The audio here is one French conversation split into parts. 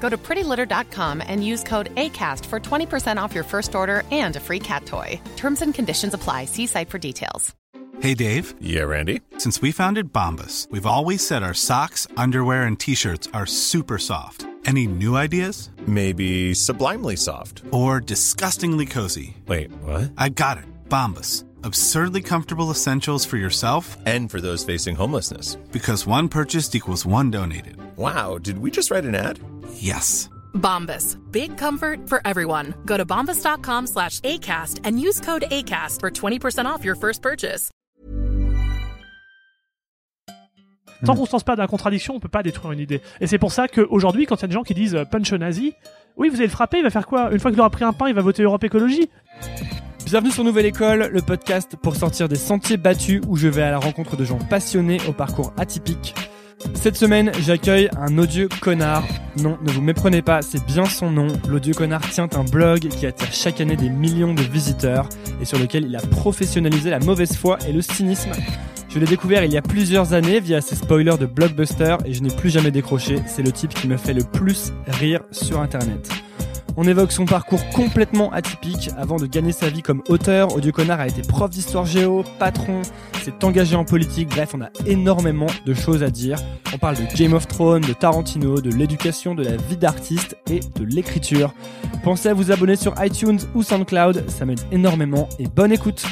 Go to prettylitter.com and use code ACAST for 20% off your first order and a free cat toy. Terms and conditions apply. See site for details. Hey, Dave. Yeah, Randy. Since we founded Bombus, we've always said our socks, underwear, and t shirts are super soft. Any new ideas? Maybe sublimely soft. Or disgustingly cozy? Wait, what? I got it. Bombus. Absurdly comfortable essentials for yourself And for those facing homelessness. because one purchased equals one donated. Wow, did we just write an ad? Yes. Bombas. Big comfort for everyone. Go to bombas.com slash ACAST and use code ACAST for 20% off your first purchase. Tant qu'on se lance pas dans la contradiction, on peut pas détruire une idée. Et c'est pour ça qu'aujourd'hui, quand il y a des gens qui disent euh, punch nazi, oui, vous allez le frapper, il va faire quoi? Une fois qu'il aura pris un pain, il va voter Europe Écologie? Bienvenue sur Nouvelle École, le podcast pour sortir des sentiers battus où je vais à la rencontre de gens passionnés au parcours atypique. Cette semaine, j'accueille un odieux connard. Non, ne vous méprenez pas, c'est bien son nom. L'odieux connard tient un blog qui attire chaque année des millions de visiteurs et sur lequel il a professionnalisé la mauvaise foi et le cynisme. Je l'ai découvert il y a plusieurs années via ses spoilers de blockbuster et je n'ai plus jamais décroché. C'est le type qui me fait le plus rire sur internet. On évoque son parcours complètement atypique. Avant de gagner sa vie comme auteur, Odieux Connard a été prof d'histoire géo, patron, s'est engagé en politique. Bref, on a énormément de choses à dire. On parle de Game of Thrones, de Tarantino, de l'éducation, de la vie d'artiste et de l'écriture. Pensez à vous abonner sur iTunes ou SoundCloud, ça m'aide énormément et bonne écoute.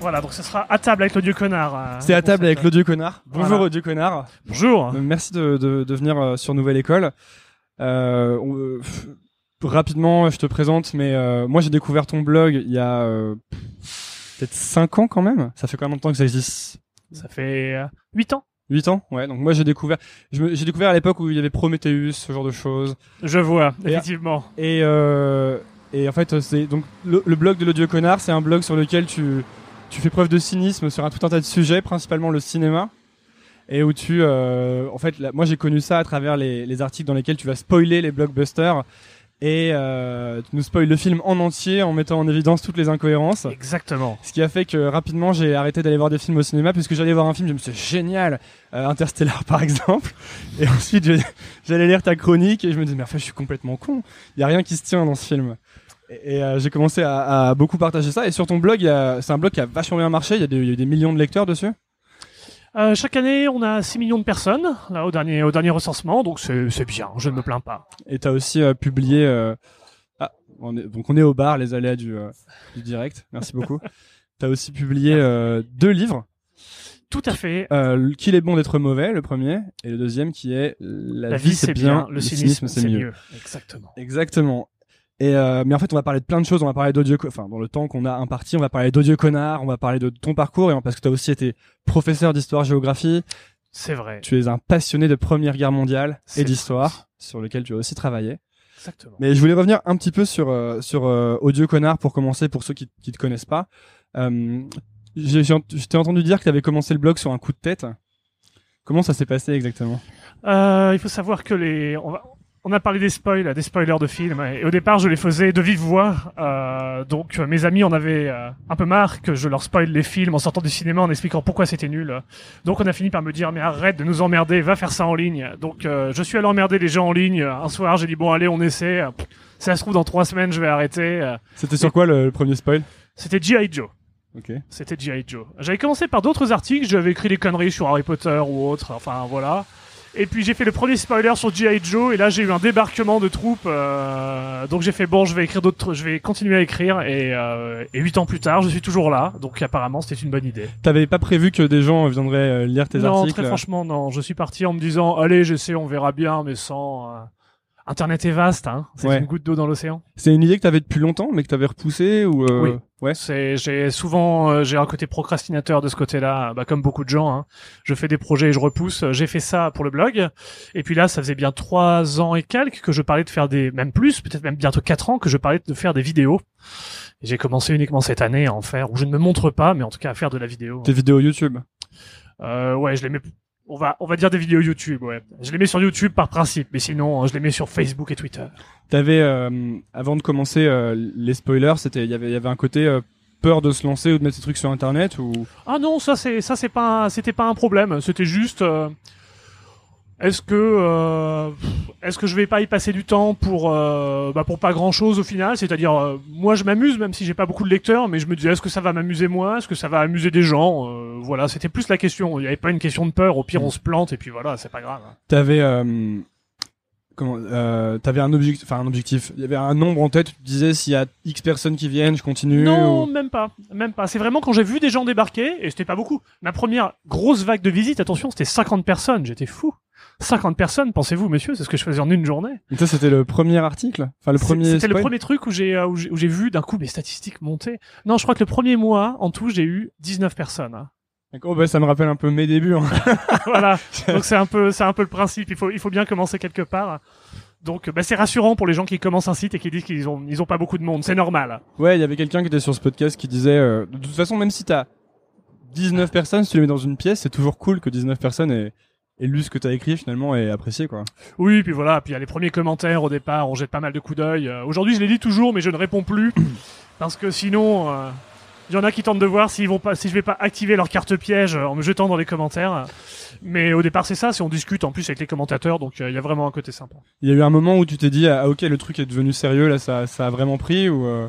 Voilà, donc ce sera à table avec le dieu connard. euh, C'est à table avec l'odieux connard. Bonjour Voilà. connard. Bonjour. Euh, Merci de, de, de venir euh, sur Nouvelle École. Euh, on- euh, pff, rapidement, je te présente, mais euh, moi j'ai découvert ton blog il y a euh, peut-être 5 ans quand même. Ça fait combien de temps que ça existe Ça fait euh, 8 ans. 8 ans Ouais, donc moi j'ai découvert j'ai découvert à l'époque où il y avait Prometheus, ce genre de choses. Je vois, Et- effectivement. Et, euh, et en fait, c'est donc le, le blog de l'odieux connard, c'est un blog sur lequel tu, tu fais preuve de cynisme sur un tout un tas de sujets, principalement le cinéma. Et où tu, euh, en fait, là, moi j'ai connu ça à travers les, les articles dans lesquels tu vas spoiler les blockbusters et euh, tu nous spoiles le film en entier en mettant en évidence toutes les incohérences. Exactement. Ce qui a fait que rapidement j'ai arrêté d'aller voir des films au cinéma puisque j'allais voir un film, je me suis dit, génial, euh, Interstellar par exemple. Et ensuite j'allais lire ta chronique et je me disais mais en fait je suis complètement con, il y a rien qui se tient dans ce film. Et, et, euh, j'ai commencé à, à beaucoup partager ça et sur ton blog, c'est un blog qui a vachement bien marché, il y, a des, il y a des millions de lecteurs dessus. Euh, chaque année, on a 6 millions de personnes, là, au dernier, au dernier recensement, donc c'est c'est bien, je ne me plains pas. Et tu as aussi euh, publié euh, ah, on est, donc on est au bar, les aléas du, euh, du direct. Merci beaucoup. tu as aussi publié euh, deux livres. Tout à fait. Euh, qu'il est bon d'être mauvais, le premier, et le deuxième qui est La, La vie, c'est bien, le cynisme, c'est mieux. Exactement. Exactement. Et euh, mais en fait, on va parler de plein de choses. On va parler d'odieux, enfin dans le temps qu'on a imparti, on va parler d'odieux connard, on va parler de ton parcours, et parce que tu as aussi été professeur d'histoire-géographie. C'est vrai. Tu es un passionné de Première Guerre mondiale et d'histoire, sur lequel tu as aussi travaillé. Exactement. Mais je voulais revenir un petit peu sur euh, sur euh, odieux connard pour commencer pour ceux qui qui te connaissent pas. Euh, je t'ai entendu dire que tu avais commencé le blog sur un coup de tête. Comment ça s'est passé exactement? Euh, il faut savoir que les, on, va- on a parlé des spoils, des spoilers de films, et au départ je les faisais de vive voix. Euh, donc mes amis en avaient euh, un peu marre que je leur spoil les films en sortant du cinéma en expliquant pourquoi c'était nul. Donc on a fini par me dire mais arrête de nous emmerder, va faire ça en ligne. Donc euh, je suis allé emmerder les gens en ligne. Un soir j'ai dit bon allez on essaie. Ça se trouve dans trois semaines je vais arrêter. C'était sur quoi le, le premier spoil? C'était G.I. Joe. Ok. C'était G.I. Joe. J'avais commencé par d'autres articles, j'avais écrit des conneries sur Harry Potter ou autre, enfin voilà. Et puis j'ai fait le premier spoiler sur G.I. Joe et là j'ai eu un débarquement de troupes. euh, donc j'ai fait bon, je vais écrire d'autres, je vais continuer à écrire et, euh, et 8 ans plus tard, je suis toujours là. Donc apparemment c'était une bonne idée. T'avais pas prévu que des gens viendraient euh, lire tes non, articles très franchement non. Je suis parti en me disant allez, j'essaie, on verra bien, mais sans. Internet est vaste, hein. C'est Ouais. une goutte d'eau dans l'océan. C'est une idée que t'avais depuis longtemps, mais que t'avais repoussée ou euh, Oui. Ouais. C'est, j'ai souvent, euh, j'ai un côté procrastinateur de ce côté-là, bah, comme beaucoup de gens. Hein. Je fais des projets et je repousse. J'ai fait ça pour le blog, et puis là, ça faisait bien trois ans et quelques que je parlais de faire des, même plus, peut-être même bientôt quatre ans que je parlais de faire des vidéos. J'ai commencé uniquement cette année à en faire, où je ne me montre pas, mais en tout cas à faire de la vidéo. Tes vidéos YouTube. Euh, ouais, je les mets. On va, on va dire des vidéos YouTube. Ouais, je les mets sur YouTube par principe, mais sinon, euh, je les mets sur Facebook et Twitter. T'avais euh, avant de commencer euh, les spoilers, c'était il y avait il y avait un côté euh, peur de se lancer ou de mettre ces trucs sur internet ou? Ah non, ça c'est ça c'est pas c'était pas un problème. C'était juste euh, est-ce que euh, est-ce que je vais pas y passer du temps pour euh, bah pour pas grand chose au final? C'est-à-dire euh, moi je m'amuse même si j'ai pas beaucoup de lecteurs, mais je me disais est-ce que ça va m'amuser moi Est-ce que ça va amuser des gens? Euh, Voilà, c'était plus la question. Il y avait pas une question de peur. Au pire on se plante et puis voilà, c'est pas grave. t'avais euh, comment euh, t'avais un objectif enfin un objectif il y avait un nombre en tête tu te disais s'il y a x personnes qui viennent je continue Non, ou- même pas, même pas. C'est vraiment quand j'ai vu des gens débarquer, et c'était pas beaucoup. Ma première grosse vague de visite, attention, c'était 50 personnes. J'étais fou. 50 personnes, pensez-vous, monsieur, c'est ce que je faisais en une journée. Et ça c'était le premier article? Enfin le premier C'était le premier truc où j'ai euh, où j'ai où j'ai vu d'un coup mes statistiques monter. Non, je crois que le premier mois, en tout, j'ai eu 19 personnes. hein. D'accord, bah, ça me rappelle un peu mes débuts hein. voilà. Donc c'est un peu c'est un peu le principe. Il faut il faut bien commencer quelque part. Donc bah, c'est rassurant pour les gens qui commencent un site et qui disent qu'ils ont ils ont pas beaucoup de monde. C'est normal. ouais il y avait quelqu'un qui était sur ce podcast qui disait euh, de toute façon même si t'as 19 personnes si tu les mets dans une pièce c'est toujours cool que 19 personnes aient, aient lu ce que t'as écrit finalement et apprécié quoi Oui, puis voilà, puis il y a les premiers commentaires au départ, on jette pas mal de coups d'œil. Euh, Aujourd'hui, je les lis toujours, mais je ne réponds plus parce que sinon, euh, il y en a qui tentent de voir s'ils vont pas, si je vais pas activer leur carte piège euh, en me jetant dans les commentaires. Mais au départ, c'est ça, c'est on discute en plus avec les commentateurs, donc euh, il y a vraiment un côté sympa. il y a eu un moment où tu t'es dit ah ok le truc est devenu sérieux là ça ça a vraiment pris ou euh,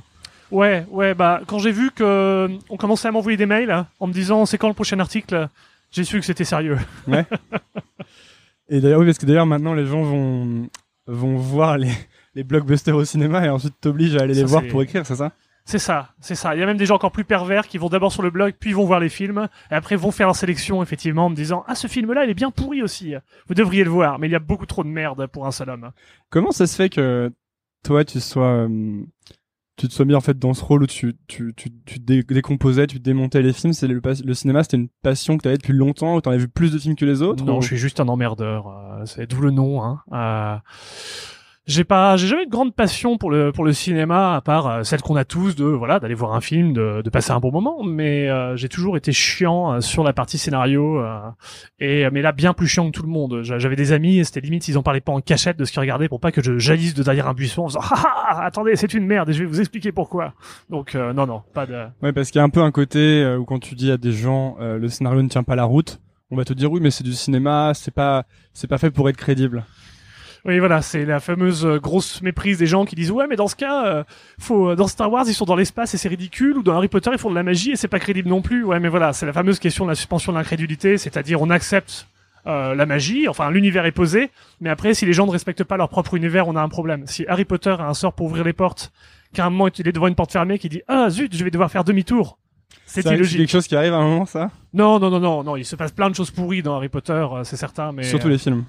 Ouais, ouais, bah quand j'ai vu que on commençait à m'envoyer des mails hein, en me disant c'est quand le prochain article, j'ai su que c'était sérieux. Et d'ailleurs, oui, parce que d'ailleurs, maintenant, les gens vont, vont voir les, les blockbusters au cinéma et ensuite t'obligent à aller Ça, les voir pour écrire, c'est ça? C'est ça, c'est ça. Il y a même des gens encore plus pervers qui vont d'abord sur le blog, puis vont voir les films, et après vont faire leur sélection, effectivement, en me disant Ah, ce film-là, il est bien pourri aussi. Vous devriez le voir, mais il y a beaucoup trop de merde pour un seul homme. Comment ça se fait que toi, tu sois, euh, tu te sois mis en fait dans ce rôle où tu, tu, tu, tu dé- décomposais, tu démontais les films C'est le, cinéma, c'était une passion que t'avais depuis longtemps, où t'en avais vu plus de films que les autres Non, ou- je suis juste un emmerdeur. euh, c'est d'où le nom. Hein. Euh, j'ai pas, j'ai jamais de grande passion pour le pour le cinéma à part euh, celle qu'on a tous de voilà d'aller voir un film, de, de passer un bon moment. Mais euh, j'ai toujours été chiant euh, sur la partie scénario euh, et mais là bien plus chiant que tout le monde. J'a- J'avais des amis et c'était limite s'ils en parlaient pas en cachette de ce qu'ils regardaient pour pas que je jaillisse de derrière un buisson en faisant ah, ah, attendez c'est une merde et je vais vous expliquer pourquoi. Donc non non pas de Ouais, parce qu'il y a un peu un côté où quand tu dis à des gens, le scénario ne tient pas la route, on va te dire oui, mais c'est du cinéma, c'est pas, c'est pas fait pour être crédible. Oui, voilà, c'est la fameuse euh, grosse méprise des gens qui disent ouais, mais dans ce cas, euh, faut euh, dans Star Wars ils sont dans l'espace et c'est ridicule, ou dans Harry Potter ils font de la magie et c'est pas crédible non plus. Ouais, mais voilà, c'est la fameuse question de la suspension de l'incrédulité, c'est-à-dire on accepte euh, la magie, enfin l'univers est posé, mais après si les gens ne respectent pas leur propre univers, on a un problème. Si Harry Potter a un sort pour ouvrir les portes, qu'à un moment il est devant une porte fermée, qui dit ah zut, je vais devoir faire demi-tour. C'est illogique. quelque chose qui arrive à un moment, ça? Non, non, non, non, non, il se passe plein de choses pourries dans Harry Potter, euh, c'est certain, mais Surtout les films.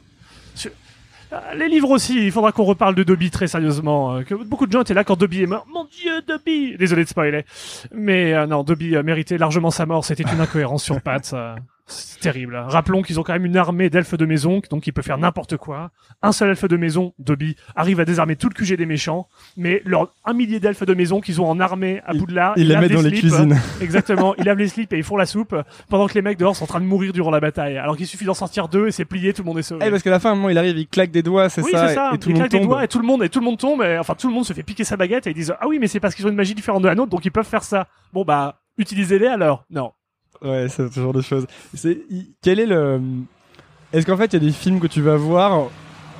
Les livres aussi, il faudra qu'on reparle de Dobby très sérieusement. euh, que beaucoup de gens étaient là quand Dobby est mort. Mon dieu, Dobby Désolé de spoiler. Mais euh, non, Dobby méritait largement sa mort, c'était une incohérence sur pattes. C'est terrible. Rappelons qu'ils ont quand même une armée d'elfes de maison, donc il peut faire n'importe quoi. Un seul elfe de maison, Dobby, arrive à désarmer tout le QG des méchants, mais leurs un millier d'elfes de maison qu'ils ont en armée à Il- Poudlard, il les lavent met dans les cuisines. Exactement, ils lavent les slips et ils font la soupe, pendant que les mecs dehors sont en train de mourir durant la bataille. Alors qu'il suffit d'en sortir deux et c'est plié, tout le monde est sauvé. Eh, parce qu'à la fin, moment, il arrive, il claque des doigts, c'est Oui, ça, c'est ça. et tout il le monde claque des doigts et tout le monde et tout le monde tombe. Et, enfin, tout le monde se fait piquer sa baguette et ils disent ah oui, mais c'est parce qu'ils ont une magie différente de la nôtre, donc ils peuvent faire ça. Bon bah, utilisez-les alors. Non. Ouais, c'est ce genre de choses. C'est, quel est le, est-ce qu'en fait, il y a des films que tu vas voir,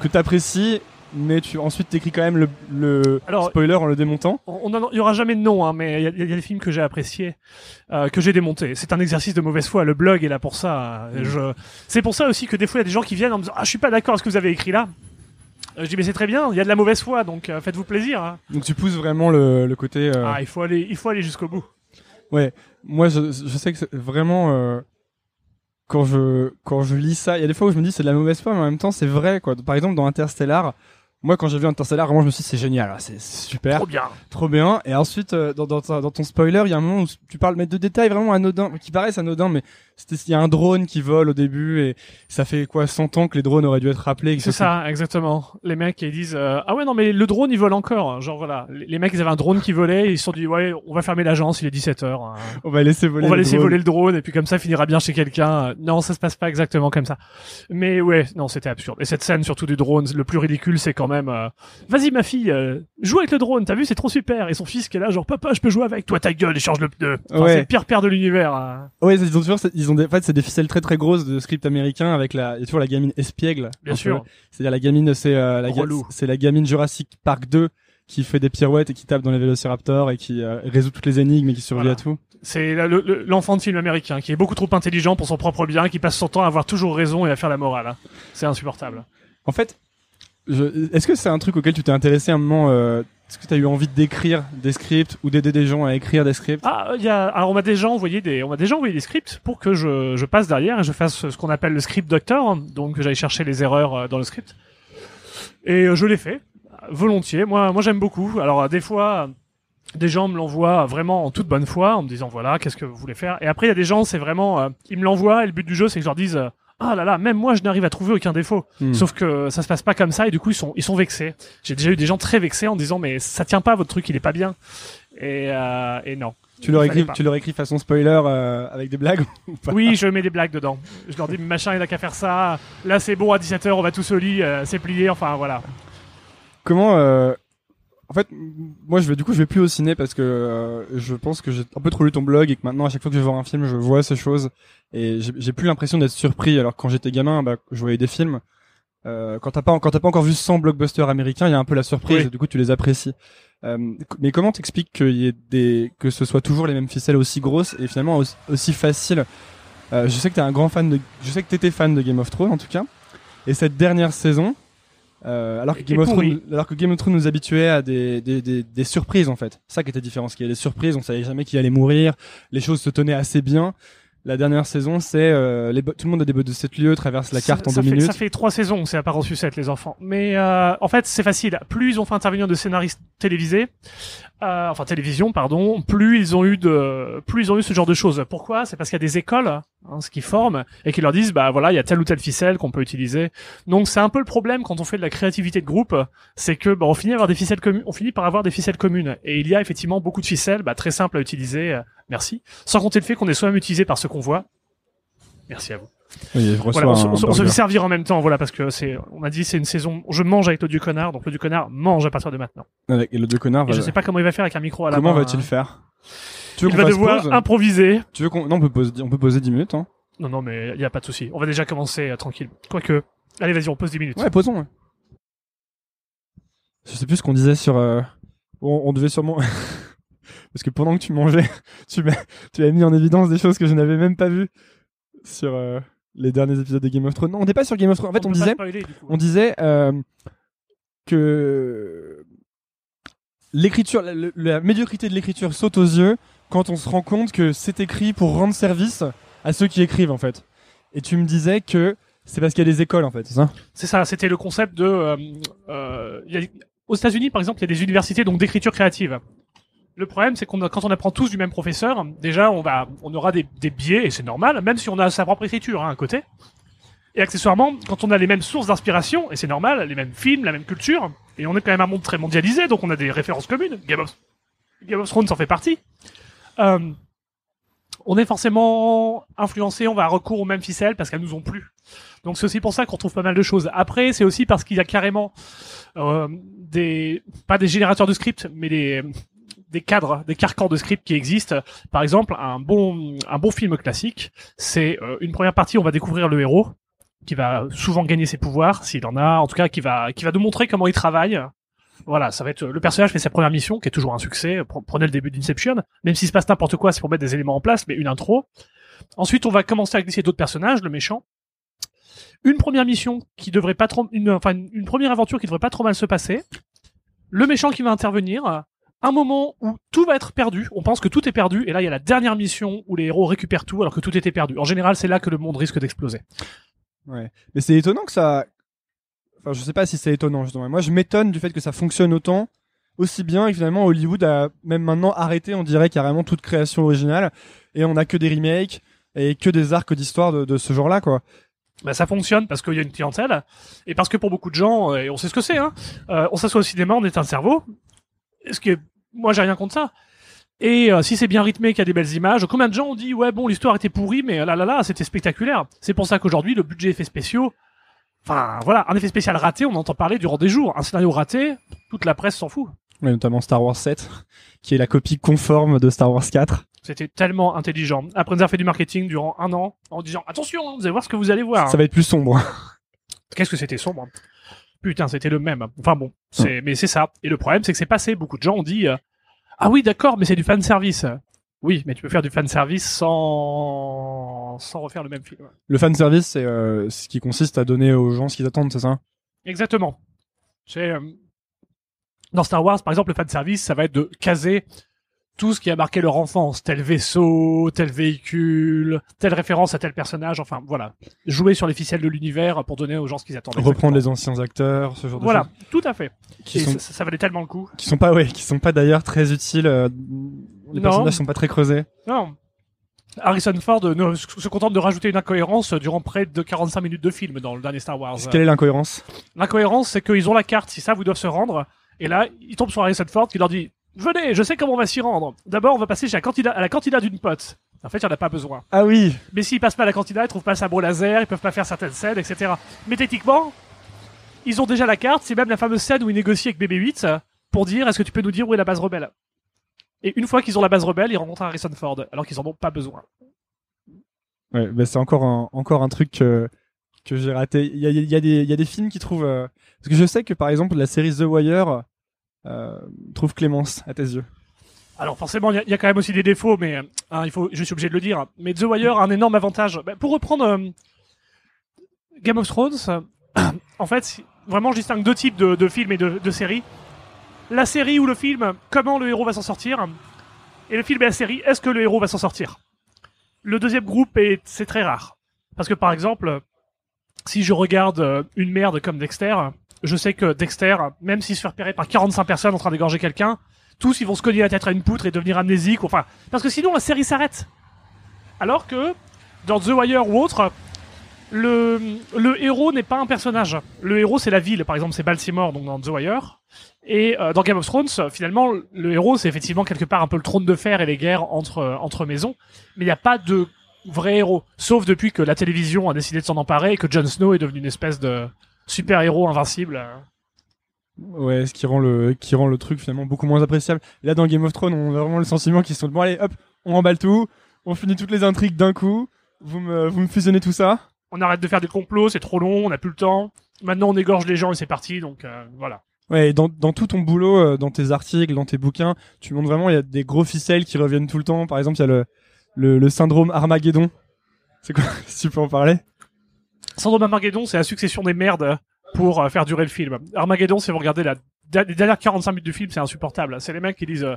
que t'apprécies, mais tu ensuite t'écris quand même le, le Alors- spoiler en le démontant? On il y aura jamais de nom, hein, mais il y, a- il y a des films que j'ai appréciés, euh, que j'ai démontés. C'est un exercice de mauvaise foi. Le blog est là pour ça. Mm. Je... C'est pour ça aussi que des fois il y a des gens qui viennent en me disant ah je suis pas d'accord avec ce que vous avez écrit là. Euh, Je dis mais c'est très bien. Il y a de la mauvaise foi, donc euh, faites-vous plaisir. hein. Donc tu pousses vraiment le, le côté. Ah il faut aller, il faut aller jusqu'au bout. Ouais, moi je, sais que vraiment euh, quand je quand je lis ça, il y a des fois où je me dis c'est de la mauvaise foi, mais en même temps c'est vrai quoi. Par exemple dans Interstellar, moi quand j'ai vu Interstellar, vraiment je me suis dit c'est génial, c'est super, Trop bien. trop bien. Et ensuite euh, dans, dans, dans ton spoiler, il y a un moment où tu parles mais de détails vraiment anodins, qui paraissent anodins, mais c'était il y a un drone qui vole au début et ça fait quoi 100 ans que les drones auraient dû être rappelés. C'est ça, exactement. Les mecs ils disent euh, ah ouais non mais le drone il vole encore. Genre voilà, les les mecs ils avaient un drone qui volait, et ils se sont dit ouais on va fermer l'agence, il est 17 h On va laisser voler. on va le laisser drone. voler le drone et puis comme ça il finira bien chez quelqu'un. Non, ça se passe pas exactement comme ça. Mais ouais, non, c'était absurde. Et cette scène surtout du drone, le plus ridicule, c'est quand même euh, vas-y ma fille, euh, joue avec le drone, t'as vu, c'est trop super. Et son fils qui est là genre papa, je peux jouer avec toi ta gueule et change le pneu. Enfin, Ouais. C'est le pire père de l'univers. euh. Ouais, ils ont toujours, ils ont des, en fait, c'est des ficelles très très grosses de script américain avec la, il y a toujours la gamine espiègle. Bien sûr. C'est-à-dire la gamine, c'est euh, la, c'est gamine Jurassic Park 2 qui fait des pirouettes et qui tape dans les vélociraptors et qui résout toutes les énigmes et qui survit Voilà. à tout. C'est le- l'enfant de film américain qui est beaucoup trop intelligent pour son propre bien, qui passe son temps à avoir toujours raison et à faire la morale. hein. C'est insupportable. En fait, est-ce que c'est un truc auquel tu t'es intéressé un moment, euh, est-ce que tu as eu envie d'écrire des scripts ou d'aider des gens à écrire des scripts? Ah, il y a, alors on m'a déjà envoyé des, on m'a déjà envoyé des scripts pour que je, je passe derrière et je fasse ce qu'on appelle le script doctor, donc que j'aille chercher les erreurs euh, dans le script. Et euh, je l'ai fait volontiers. Moi, moi j'aime beaucoup. Alors des fois, des gens me l'envoient vraiment en toute bonne foi, en me disant voilà, qu'est-ce que vous voulez faire? Et après, il y a des gens, c'est vraiment, euh, ils me l'envoient et le but du jeu, c'est que je leur dise. Ah là là, même moi je n'arrive à trouver aucun défaut. Hmm. Sauf que ça se passe pas comme ça et du coup ils sont ils sont vexés. J'ai déjà eu des gens très vexés en disant mais ça tient pas votre truc, il est pas bien. Et, euh, et non. Tu leur écris, tu leur écris façon spoiler euh, avec des blagues ou pas? Oui, je mets des blagues dedans. Je leur dis, machin, il a qu'à faire ça. Là, c'est bon, à 17h, on va tous au lit, euh, c'est plié, enfin, voilà. Comment euh, en fait moi je vais du coup je vais plus au ciné parce que euh, je pense que j'ai un peu trop lu ton blog et que maintenant à chaque fois que je vais voir un film je vois ces choses. Et j'ai plus l'impression d'être surpris. Alors que quand j'étais gamin bah je voyais des films. Euh, quand t'as pas quand t'as pas encore vu 100 blockbusters américains il y a un peu la surprise Oui. et du coup tu les apprécies. Euh, mais comment t'expliques qu'il y ait des que ce soit toujours les mêmes ficelles aussi grosses et finalement aussi, aussi faciles? Euh, je sais que t'es un grand fan de je sais que t'étais fan de Game of Thrones en tout cas. Et cette dernière saison euh, alors que Game of. Thrones, alors que Game of Thrones nous habituait à des, des, des, des surprises en fait. Ça qui était différent, ce qu'il y a des surprises, on savait jamais qui allait mourir, les choses se tenaient assez bien. La dernière saison, c'est euh, les tout le monde a des bottes de 7 lieux, traverse la carte Ça- en ça deux fait, minutes. Ça fait trois saisons, c'est à part en sucette, les enfants. Mais euh, en fait, c'est facile. Plus ils ont fait intervenir de scénaristes télévisés, euh, enfin télévision, pardon, plus ils ont eu de, plus ils ont eu ce genre de choses. Pourquoi? C'est parce qu'il y a des écoles, hein, ce qui forment, et qui leur disent, bah voilà, il y a telle ou telle ficelle qu'on peut utiliser. Donc c'est un peu le problème quand on fait de la créativité de groupe, c'est que bah, on finit avoir des ficelles communes, on finit par avoir des ficelles communes. Et il y a effectivement beaucoup de ficelles, bah, très simples à utiliser. Merci. Sans compter le fait qu'on est soi-même utilisé par ceux qu'on voit. Merci à vous. Oui, Voilà, on, se- on on fait servir en même temps, voilà, parce que c'est, on a dit c'est une saison, je mange avec le dieu connard, donc le dieu connard mange à partir de maintenant. Avec- je va- sais pas comment il va faire avec un micro à la Comment main. va-t-il hein. faire Tu veux Il va devoir improviser. Tu veux qu'on non on peut poser on peut poser 10 minutes hein. Non, non, mais il y a pas de souci. On va déjà commencer euh, tranquille. Quoique, allez, vas-y, on pose 10 minutes. Ouais, posons. ouais. Je sais plus ce qu'on disait sur. euh, On, on devait sûrement. Parce que pendant que tu mangeais, tu m'as, mis en évidence des choses que je n'avais même pas vues sur euh, les derniers épisodes de Game of Thrones. Non, on n'est pas sur Game of Thrones. En fait, on, disait, spoiler, on disait euh, que l'écriture, la, médiocrité de l'écriture saute aux yeux quand on se rend compte que c'est écrit pour rendre service à ceux qui écrivent en fait. Et tu me disais que c'est parce qu'il y a des écoles en fait, c'est ça? C'est ça, c'était le concept de. euh, il y a- aux États-Unis, par exemple, il y a des universités donc d'écriture créative. Le problème, c'est qu'on quand on apprend tous du même professeur, déjà on va, on aura des, des biais et c'est normal, même si on a sa propre écriture hein, à côté. Et accessoirement, quand on a les mêmes sources d'inspiration, et c'est normal, les mêmes films, la même culture, et on est quand même un monde très mondialisé, donc on a des références communes. Game of, Thrones en fait partie. Euh, on est forcément influencé, on va recours aux mêmes ficelles parce qu'elles nous ont plu. Donc c'est aussi pour ça qu'on trouve pas mal de choses. Après, c'est aussi parce qu'il y a carrément euh, des pas des générateurs de scripts, mais des des cadres, des carcans de scripts qui existent. Par exemple, un bon un bon film classique, c'est euh, une première partie, on va découvrir le héros. qui va souvent gagner ses pouvoirs, s'il en a, en tout cas qui va, qui va nous montrer comment il travaille. Voilà, ça va être le personnage fait sa première mission, qui est toujours un succès. Pre- Prenez le début d'Inception, même s'il se passe n'importe quoi, c'est pour mettre des éléments en place, mais une intro. Ensuite, on va commencer à glisser d'autres personnages, le méchant. Une première mission qui devrait pas trop, une, enfin une première aventure qui devrait pas trop mal se passer. Le méchant qui va intervenir. Un moment où tout va être perdu, on pense que tout est perdu, et là il y a la dernière mission où les héros récupèrent tout alors que tout était perdu. En général, c'est là que le monde risque d'exploser. Ouais. Mais c'est étonnant que ça. Enfin, je sais pas si c'est étonnant, justement. Moi, je m'étonne du fait que ça fonctionne autant, aussi bien, et que finalement, Hollywood a même maintenant arrêté, on dirait, carrément toute création originale, et on a que des remakes, et que des arcs d'histoire de, de ce genre-là, quoi. bah, ça fonctionne parce qu'il y a une clientèle et parce que pour beaucoup de gens, euh, et on sait ce que c'est, hein, euh, on s'assoit au cinéma, on est un cerveau. Est-ce que moi j'ai rien contre ça? Et euh, si c'est bien rythmé, qu'il y a des belles images, combien de gens ont dit ouais bon l'histoire était pourrie, mais là là là c'était spectaculaire. C'est pour ça qu'aujourd'hui le budget effets spéciaux, enfin voilà, un effet spécial raté, on entend parler durant des jours. Un scénario raté, toute la presse s'en fout. Ouais, notamment Star Wars 7, qui est la copie conforme de Star Wars 4. C'était tellement intelligent. Après nous avoir fait du marketing durant un an en disant attention, hein, vous allez voir ce que vous allez voir. Ça va être plus sombre. Qu'est-ce que c'était sombre? Putain, c'était le même. Enfin bon, c'est mais c'est ça. Et le problème, c'est que c'est passé. Beaucoup de gens ont dit euh, ah oui, d'accord, mais c'est du fan service. Oui, mais tu peux faire du fan service sans sans refaire le même film. Le fan service, c'est euh, ce qui consiste à donner aux gens ce qu'ils attendent, c'est ça? Exactement. C'est euh, dans Star Wars, par exemple, le fan service, ça va être de caser tout ce qui a marqué leur enfance, tel vaisseau, tel véhicule, telle référence à tel personnage, enfin voilà, jouer sur les ficelles de l'univers pour donner aux gens ce qu'ils attendent. Reprendre exactement. les anciens acteurs, ce genre de Voilà, choses. tout à fait. Qui Et sont, ça, ça valait tellement le coup. qui sont pas, ouais, qui sont pas d'ailleurs très utiles. euh, les Non. personnages sont pas très creusés. Non. Harrison Ford ne- se contente de rajouter une incohérence durant près de 45 minutes de film dans le dernier Star Wars. Quelle est l'incohérence? L'incohérence, c'est qu'ils ont la carte, savent où ils doivent se rendre, et là, ils tombent sur Harrison Ford qui leur dit Venez, je sais comment on va s'y rendre. D'abord, on va passer chez la cantina, à la cantina d'une pote. En fait, il n'y en a pas besoin. Ah oui Mais s'ils passent pas à la cantina, ils trouvent pas sabre laser, ils peuvent pas faire certaines scènes, etc. Mais techniquement, ils ont déjà la carte, c'est même la fameuse scène où ils négocient avec BB-8 pour dire est-ce que tu peux nous dire où est la base rebelle? Et une fois qu'ils ont la base rebelle, ils rencontrent Harrison Ford, alors qu'ils en ont pas besoin. Ouais, bah c'est encore un, encore un truc que, que j'ai raté. Il y a, il y, a des- il y a des films qui trouvent... euh, Parce que je sais que, par exemple, la série The Wire trouve Clémence, à tes yeux. Alors forcément, il y, a- quand même aussi des défauts, mais euh, hein, je suis obligé de le dire. Mais The Wire a un énorme avantage. Ben, pour reprendre euh, Game of Thrones, euh, en fait, vraiment, je distingue deux types de, films et de, séries. La série ou le film, comment le héros va s'en sortir, et le film et la série, est-ce que le héros va s'en sortir. Le deuxième groupe, est, c'est très rare. Parce que par exemple, si je regarde euh, une merde comme Dexter, je sais que Dexter, même s'il se fait repérer par 45 personnes en train d'égorger quelqu'un, tous ils vont se cogner la tête à une poutre et devenir amnésiques. Enfin, parce que sinon la série s'arrête. Alors que dans The Wire ou autre, le, le héros n'est pas un personnage. Le héros c'est la ville. Par exemple, c'est Baltimore donc dans The Wire. Et euh, dans Game of Thrones, finalement, le héros c'est effectivement quelque part un peu le trône de fer et les guerres entre entre maisons. Mais il n'y a pas de vrai héros, sauf depuis que la télévision a décidé de s'en emparer et que Jon Snow est devenu une espèce de super héros invincible. Ouais, ce qui rend le, qui rend le truc finalement beaucoup moins appréciable. Là, dans Game of Thrones, on a vraiment le sentiment qu'ils sont bon, allez, hop, on emballe tout, on finit toutes les intrigues d'un coup, vous me, vous me fusionnez tout ça. on arrête de faire des complots, c'est trop long, on n'a plus le temps. Maintenant, on égorge les gens et c'est parti, donc euh, voilà. Ouais, et dans, dans tout ton boulot, euh, dans tes articles, dans tes bouquins, tu montres vraiment, il y a des gros ficelles qui reviennent tout le temps. Par exemple, il y a le, le, le syndrome Armageddon. C'est quoi? Si tu peux en parler Syndrome Armageddon, c'est la succession des merdes pour euh, faire durer le film. Armageddon, si vous regardez la, les dernières 45 minutes du film, c'est insupportable. C'est les mecs qui disent euh,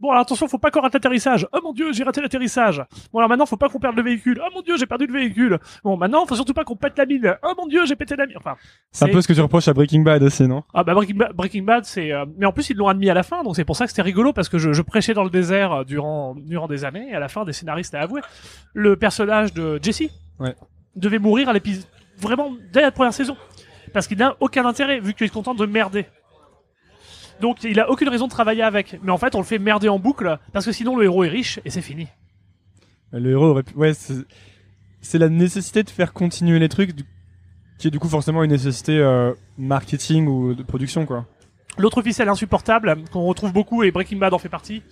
Bon, alors attention, faut pas qu'on rate l'atterrissage. Oh mon dieu, j'ai raté l'atterrissage. Bon, alors maintenant, faut pas qu'on perde le véhicule. Oh mon dieu, j'ai perdu le véhicule. Bon, maintenant, faut surtout pas qu'on pète la mine. Oh mon dieu, j'ai pété la mine. Enfin, C'est un peu ce que tu reproches à Breaking Bad aussi, non? Ah bah Breaking Bad, Breaking Bad c'est euh, mais en plus ils l'ont admis à la fin donc c'est pour ça que c'était rigolo parce que je, je prêchais dans le désert durant durant des années et à la fin des scénaristes à avouer le personnage de Jesse Ouais. devait mourir à l'épisode vraiment dès la première saison parce qu'il n'a aucun intérêt vu qu'il est content de merder. Donc il a aucune raison de travailler avec mais en fait on le fait merder en boucle parce que sinon le héros est riche et c'est fini. Le héros aurait pu... Ouais, c'est la nécessité de faire continuer les trucs, du- qui est du coup forcément une nécessité euh, marketing ou de production, quoi. L'autre ficelle insupportable qu'on retrouve beaucoup et Breaking Bad en fait partie,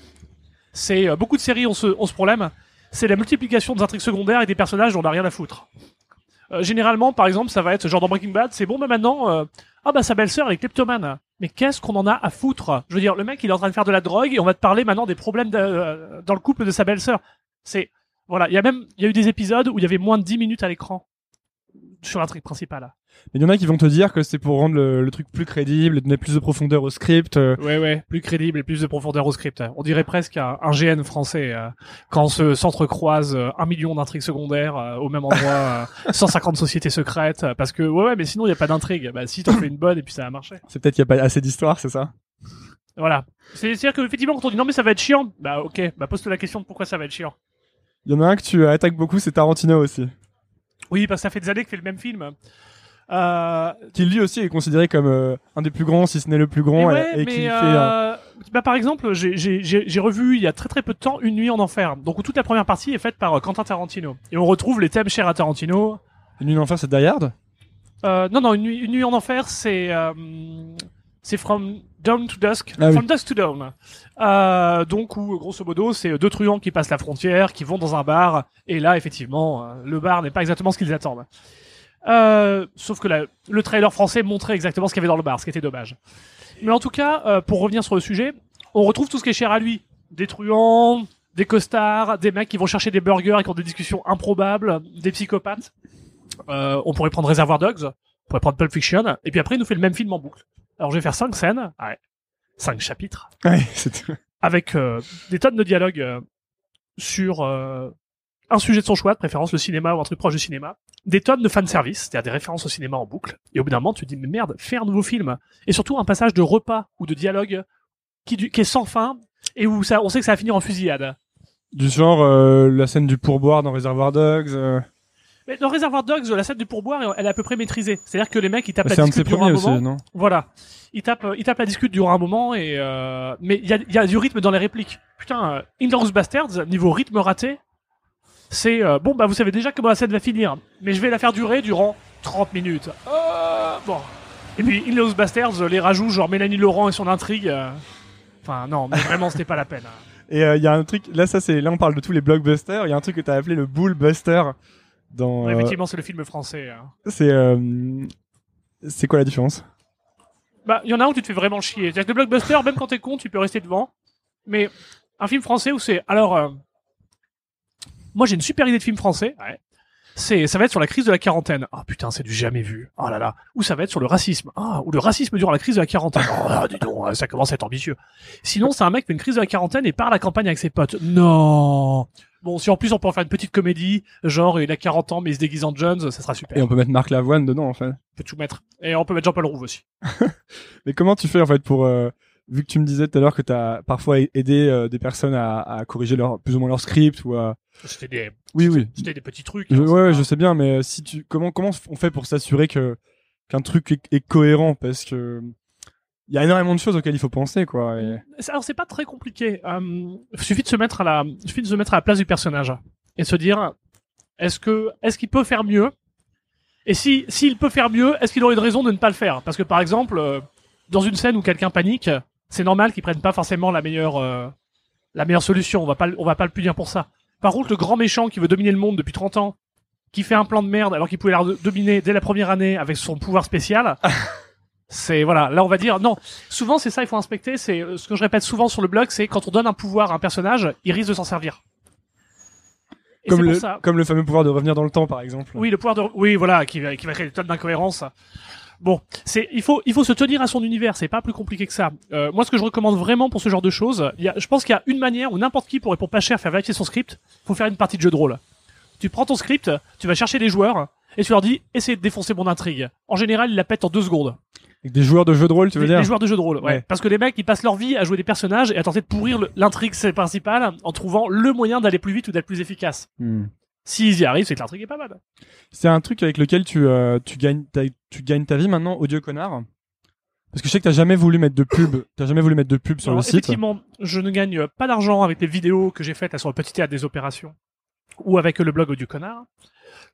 c'est euh, beaucoup de séries ont ce, ont ce problème, c'est la multiplication des intrigues secondaires et des personnages dont on n'a rien à foutre. Euh, généralement, par exemple, ça va être genre dans Breaking Bad, c'est bon, bah maintenant, euh, ah bah sa belle-sœur elle est kleptomane. Mais qu'est-ce qu'on en a à foutre? Je veux dire, le mec il est en train de faire de la drogue et on va te parler maintenant des problèmes euh, dans le couple de sa belle-sœur. C'est voilà, il y a même il y a eu des épisodes où il y avait moins de 10 minutes à l'écran sur l'intrigue principale. Mais il y en a qui vont te dire que c'est pour rendre le, le truc plus crédible, donner plus de profondeur au script. euh, Ouais ouais, plus crédible et plus de profondeur au script. On dirait presque un, un GN français euh, quand se s'entrecroisent euh, un million d'intrigues secondaires euh, au même endroit, euh, 150 sociétés secrètes euh, parce que ouais ouais, mais sinon il y a pas d'intrigue. Bah si t'en fais une bonne et puis ça a marché. C'est peut-être qu'il n'y a pas assez d'histoire, c'est ça? Voilà. C'est- C'est-à-dire qu'effectivement, quand on dit non, mais ça va être chiant, bah ok, bah pose-toi la question de pourquoi ça va être chiant. Il y en a un que tu attaques beaucoup, c'est Tarantino aussi. Oui, parce que ça fait des années qu'il fait le même film. Euh, Qui lui aussi est considéré comme euh, un des plus grands, si ce n'est le plus grand, et- ouais, et, mais qui fait euh, bah, par exemple, j'ai- revu il y a très très peu de temps Une nuit en enfer. Donc toute la première partie est faite par euh, Quentin Tarantino. Et on retrouve les thèmes chers à Tarantino. Une nuit d'enfer, c'est Die Hard? Euh, non, non, une nuit, une nuit en enfer, c'est euh, c'est From Dawn to Dusk, Ah oui. From Dusk to Dawn. Euh, donc où grosso modo, c'est deux truands qui passent la frontière, qui vont dans un bar, et là effectivement, euh, le bar n'est pas exactement ce qu'ils attendent. Euh, sauf que la- le trailer français montrait exactement ce qu'il y avait dans le bar, ce qui était dommage. Mais en tout cas, euh, pour revenir sur le sujet, on retrouve tout ce qui est cher à lui. Des truands, des costards, des mecs qui vont chercher des burgers et qui ont des discussions improbables, des psychopathes. Euh, on pourrait prendre Reservoir Dogs, pourrait prendre Pulp Fiction, et puis après il nous fait le même film en boucle. Alors je vais faire cinq scènes, ouais, cinq chapitres, Ouais, avec euh, des tonnes de dialogues euh, sur euh, un sujet de son choix, de préférence le cinéma ou un truc proche du cinéma, des tonnes de fanservice, c'est-à-dire des références au cinéma en boucle, et au bout d'un moment tu te dis mais merde, fais un nouveau film, et surtout un passage de repas ou de dialogue qui, du- qui est sans fin, et où ça, on sait que ça va finir en fusillade. Du genre, euh, la scène du pourboire dans Reservoir Dogs. Mais dans Reservoir Dogs, la scène du pourboire, elle est à peu près maîtrisée. C'est-à-dire que les mecs, ils tapent la discute durant un aussi, moment. non Voilà. Ils tapent, euh, ils tapent la discute durant un moment et euh... mais il y a, il y a du rythme dans les répliques. Putain, euh, Inglourious Bastards, niveau rythme raté, c'est euh, bon bah vous savez déjà comment la scène va finir, mais je vais la faire durer durant 30 minutes. Bon. Et puis Inglourious Bastards, les rajouts genre Mélanie Laurent et son intrigue. Enfin non, mais vraiment c'était pas la peine. Et il y a un truc, là ça c'est, là on parle de tous les blockbusters, il y a un truc que t'as appelé le bullbuster dans... Ouais, euh, effectivement, c'est le film français. hein. c'est... euh, c'est quoi la différence? Bah, il y en a un où tu te fais vraiment chier. C'est-à-dire que le blockbuster, même quand t'es con, tu peux rester devant. Mais un film français où c'est, alors, euh, moi j'ai une super idée de film français. C'est, ça va être sur la crise de la quarantaine. Ah putain, c'est du jamais vu. Oh là là. Ou ça va être sur le racisme. Ah, ou le racisme durant la crise de la quarantaine. Oh là, dis donc, ça commence à être ambitieux. Sinon, c'est un mec qui fait une crise de la quarantaine et part à la campagne avec ses potes. Non. Bon, si en plus on peut en faire une petite comédie, genre il a 40 ans mais il se déguise en Jones, ça sera super. Et on peut mettre Marc Lavoine dedans en fait. On peut tout mettre. Et on peut mettre Jean-Paul Rouve aussi. Mais comment tu fais en fait pour... euh, vu que tu me disais tout à l'heure que t'as parfois aidé euh, des personnes à, à corriger leur, plus ou moins leur script ou à... C'était des, Oui, oui. c'était des petits trucs. Je, hein, ouais, pas- je sais bien, mais euh, si tu comment comment on fait pour s'assurer que qu'un truc est, est cohérent? Parce que il y a énormément de choses auxquelles il faut penser quoi. Et... Alors c'est pas très compliqué. Euh, suffit de se mettre à la, suffit de se mettre à la place du personnage et se dire est-ce que, est-ce qu'il peut faire mieux? Et si, s'il peut faire mieux, est-ce qu'il aurait une raison de ne pas le faire? Parce que par exemple, euh, dans une scène où quelqu'un panique, c'est normal qu'il prenne pas forcément la meilleure, euh, la meilleure solution. On va pas, le- on va pas le punir pour ça. Par contre, le grand méchant qui veut dominer le monde depuis 30 ans, qui fait un plan de merde alors qu'il pouvait la dominer dès la première année avec son pouvoir spécial. C'est voilà, là on va dire non. Souvent c'est ça, il faut inspecter. C'est euh, ce que je répète souvent sur le blog, c'est quand on donne un pouvoir à un personnage, il risque de s'en servir. Et Comme le ça. comme le fameux pouvoir de revenir dans le temps par exemple. Oui, le pouvoir de, oui, voilà, qui qui va créer des tonnes d'incohérences. Bon, c'est, il faut, il faut se tenir à son univers. C'est pas plus compliqué que ça. Euh, moi, ce que je recommande vraiment pour ce genre de choses, il y a, je pense qu'il y a une manière où n'importe qui pourrait pour pas cher faire vérifier son script. Faut faire une partie de jeu de rôle. Tu prends ton script, tu vas chercher des joueurs et tu leur dis, essayez de défoncer mon intrigue. En général, ils la pètent en deux secondes. Avec des joueurs de jeux de rôle, tu veux les, dire les joueurs de jeux de rôle, ouais. Ouais. Parce que les mecs, ils passent leur vie à jouer des personnages et à tenter de pourrir l'intrigue principale en trouvant le moyen d'aller plus vite ou d'être plus efficace. Hmm. S'ils y arrivent, c'est que l'intrigue est pas mal. C'est un truc avec lequel tu euh, tu gagnes ta, tu gagnes ta vie maintenant, odieux connard. Parce que je sais que t'as jamais voulu mettre de pub, t'as jamais voulu mettre de pub sur Alors, le site. Effectivement, je ne gagne pas d'argent avec les vidéos que j'ai faites là, sur le petit théâtre des opérations ou avec le blog du connard.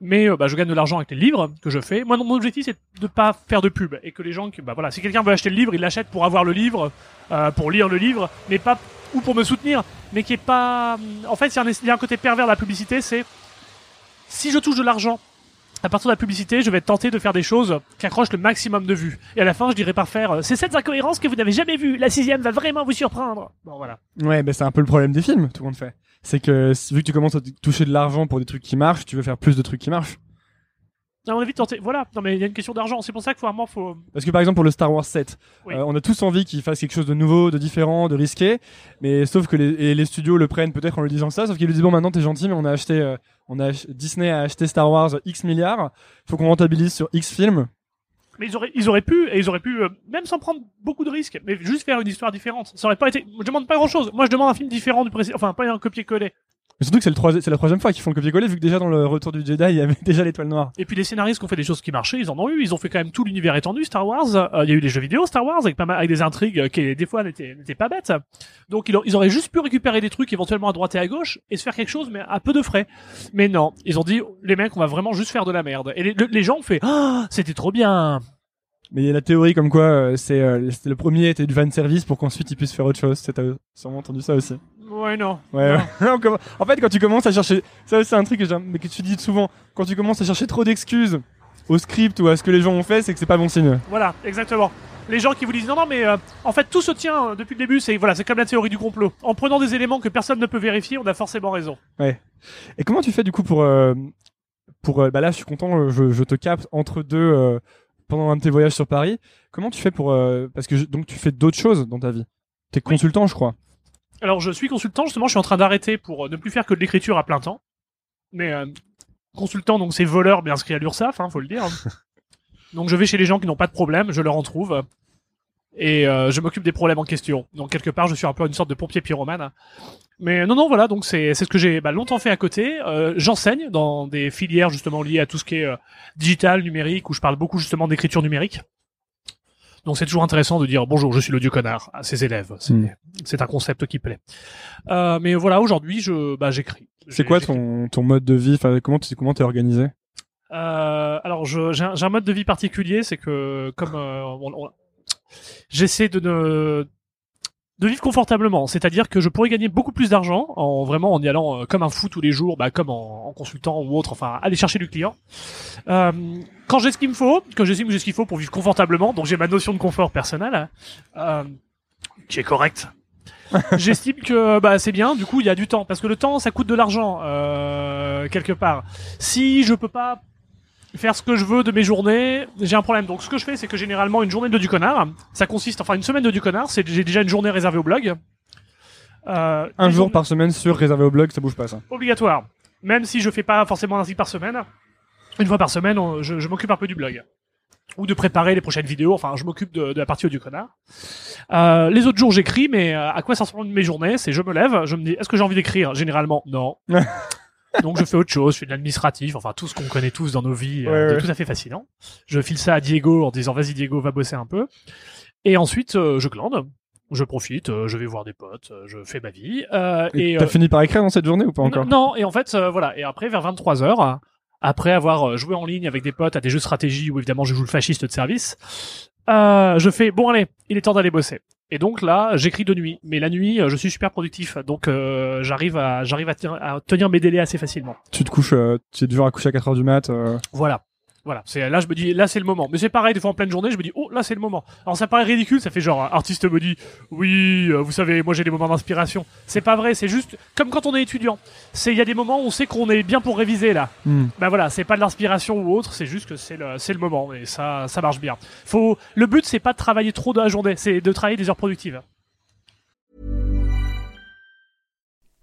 Mais euh, bah, je gagne de l'argent avec les livres que je fais. Moi, mon objectif, c'est de pas faire de pub et que les gens, qui, bah voilà, si quelqu'un veut acheter le livre, il l'achète pour avoir le livre, euh, pour lire le livre, mais pas ou pour me soutenir, mais qui est pas. En fait, il y a un côté pervers de la publicité, c'est si je touche de l'argent à partir de la publicité, je vais tenter de faire des choses qui accrochent le maximum de vues. Et à la fin, je dirais par faire, euh, c'est cette incohérence que vous n'avez jamais vue. La sixième va vraiment vous surprendre. Bon, voilà. Ouais, bah c'est un peu le problème des films, tout le monde fait. C'est que vu que tu commences à toucher de l'argent pour des trucs qui marchent, tu veux faire plus de trucs qui marchent. À mon avis, tenter, voilà. Non, mais il y a une question d'argent. C'est pour ça qu'il faut vraiment, faut, Parce que par exemple pour le Star Wars 7, Oui. euh, on a tous envie qu'il fasse quelque chose de nouveau, de différent, de risqué, mais sauf que les, et les studios le prennent peut-être en lui disant ça, sauf qu'ils lui disent bon maintenant t'es gentil mais on a acheté, euh, on a Disney a acheté Star Wars X milliards, faut qu'on rentabilise sur X films. Mais ils auraient, ils auraient pu, et ils auraient pu, euh, même sans prendre beaucoup de risques, mais juste faire une histoire différente. Ça aurait pas été. Je demande pas grand chose. Moi, je demande un film différent du précédent. Enfin, pas un copier-coller. Mais surtout que c'est le c'est la troisième fois qu'ils font le copier-coller vu que déjà dans le Retour du Jedi il y avait déjà l'étoile noire. Et puis les scénaristes qui ont fait des choses qui marchaient, ils en ont eu. Ils ont fait quand même tout l'univers étendu Star Wars. Euh, Il y a eu des jeux vidéo Star Wars avec pas mal, avec des intrigues qui des fois n'étaient n'étaient pas bêtes. Donc ils, auraient juste pu récupérer des trucs éventuellement à droite et à gauche et se faire quelque chose mais à peu de frais. Mais non, ils ont dit les mecs, on va vraiment juste faire de la merde. Et les, le- les gens ont fait ah c'était trop bien. Mais il y a la théorie comme quoi euh, c'est euh, le premier était du fan service pour qu'ensuite ils puissent faire autre chose. T'as sûrement entendu ça aussi. Ouais non. Ouais. Non. ouais. En fait, quand tu commences à chercher, ça c'est un truc que, mais que tu dis souvent. Quand tu commences à chercher trop d'excuses au script ou à ce que les gens ont fait, c'est que c'est pas bon signe. Voilà, exactement. Les gens qui vous disent non non mais euh, en fait tout se tient euh, depuis le début, c'est voilà, c'est comme la théorie du complot. En prenant des éléments que personne ne peut vérifier, on a forcément raison. Et comment tu fais du coup pour euh, pour euh, bah là, je suis content, je, je te capte entre deux pendant un de tes voyages sur Paris. Comment tu fais pour parce que je- donc tu fais d'autres choses dans ta vie? T'es Oui. consultant, je crois. Alors je suis consultant, justement, je suis en train d'arrêter pour euh, ne plus faire que de l'écriture à plein temps. Mais euh, consultant, donc c'est voleur, bien inscrit à l'URSSAF, hein, faut le dire. donc je vais chez les gens qui n'ont pas de problème, je leur en trouve. Et euh, je m'occupe des problèmes en question. Donc quelque part, je suis un peu une sorte de pompier pyromane. Mais non, non, voilà, donc c'est c'est ce que j'ai bah, longtemps fait à côté. Euh, J'enseigne dans des filières justement liées à tout ce qui est euh, digital, numérique, où je parle beaucoup justement d'écriture numérique. Donc c'est toujours intéressant de dire bonjour, je suis le dieu connard à ses élèves. C'est Mm. c'est un concept qui plaît. Euh, mais voilà, aujourd'hui, je bah j'écris. C'est quoi ton ton mode de vie? Enfin, comment tu comment t'es organisé? Euh, alors, j'ai un, mode de vie particulier, c'est que comme euh, on- on- j'essaie de ne de vivre confortablement, c'est-à-dire que je pourrais gagner beaucoup plus d'argent en vraiment en y allant euh, comme un fou tous les jours, bah, comme en, en consultant ou autre, enfin aller chercher du client. Euh, quand j'ai ce qu'il me faut, que j'estime que j'ai ce qu'il faut pour vivre confortablement, donc j'ai ma notion de confort personnel, euh, qui est correcte. J'estime que bah c'est bien. Du coup, il y a du temps parce que le temps, ça coûte de l'argent euh, quelque part. Si je peux pas faire ce que je veux de mes journées, j'ai un problème. Donc ce que je fais, c'est que généralement une journée de du connard, ça consiste, enfin une semaine de du connard, c'est j'ai déjà une journée réservée au blog. Euh, Un jour journées- par semaine sur réservé au blog, ça bouge pas ça. obligatoire. Même si je fais pas forcément un article par semaine, une fois par semaine, on- je, je m'occupe un peu du blog. Ou de préparer les prochaines vidéos, enfin je m'occupe de, de la partie du connard. Euh, les autres jours j'écris, mais euh, à quoi ça ressemble mes journées? C'est je me lève, je me dis est-ce que j'ai envie d'écrire? Généralement non. Donc je fais autre chose, je fais de l'administratif, enfin tout ce qu'on connaît tous dans nos vies, euh, Ouais, de ouais. tout à fait fascinant. Je file ça à Diego en disant vas-y Diego va bosser un peu. Et ensuite euh, je glande, je profite, euh, je vais voir des potes, je fais ma vie. Et t'as fini par écrire dans cette journée ou pas encore? non, et en fait, voilà. Et après, vers 23 heures, après avoir joué en ligne avec des potes à des jeux de stratégie où évidemment je joue le fasciste de service, je fais bon allez, il est temps d'aller bosser. Et donc là, j'écris de nuit. Mais la nuit, euh, je suis super productif, donc euh, j'arrive à j'arrive à, tenir- à tenir mes délais assez facilement. Tu te couches, euh, tu es dur à coucher à 4 heures du mat. euh, Voilà. Voilà, c'est là je me dis là c'est le moment. Mais c'est pareil des fois en pleine journée, je me dis oh là c'est le moment. Alors ça paraît ridicule, ça fait genre un artiste me dit oui, euh, vous savez, moi j'ai des moments d'inspiration. C'est pas vrai, c'est juste comme quand on est étudiant. C'est il y a des moments où on sait qu'on est bien pour réviser là. hmm. Bah voilà, c'est pas de l'inspiration ou autre, c'est juste que c'est le c'est le moment et ça ça marche bien. Faut le but c'est pas de travailler trop dans la journée, c'est de travailler des heures productives.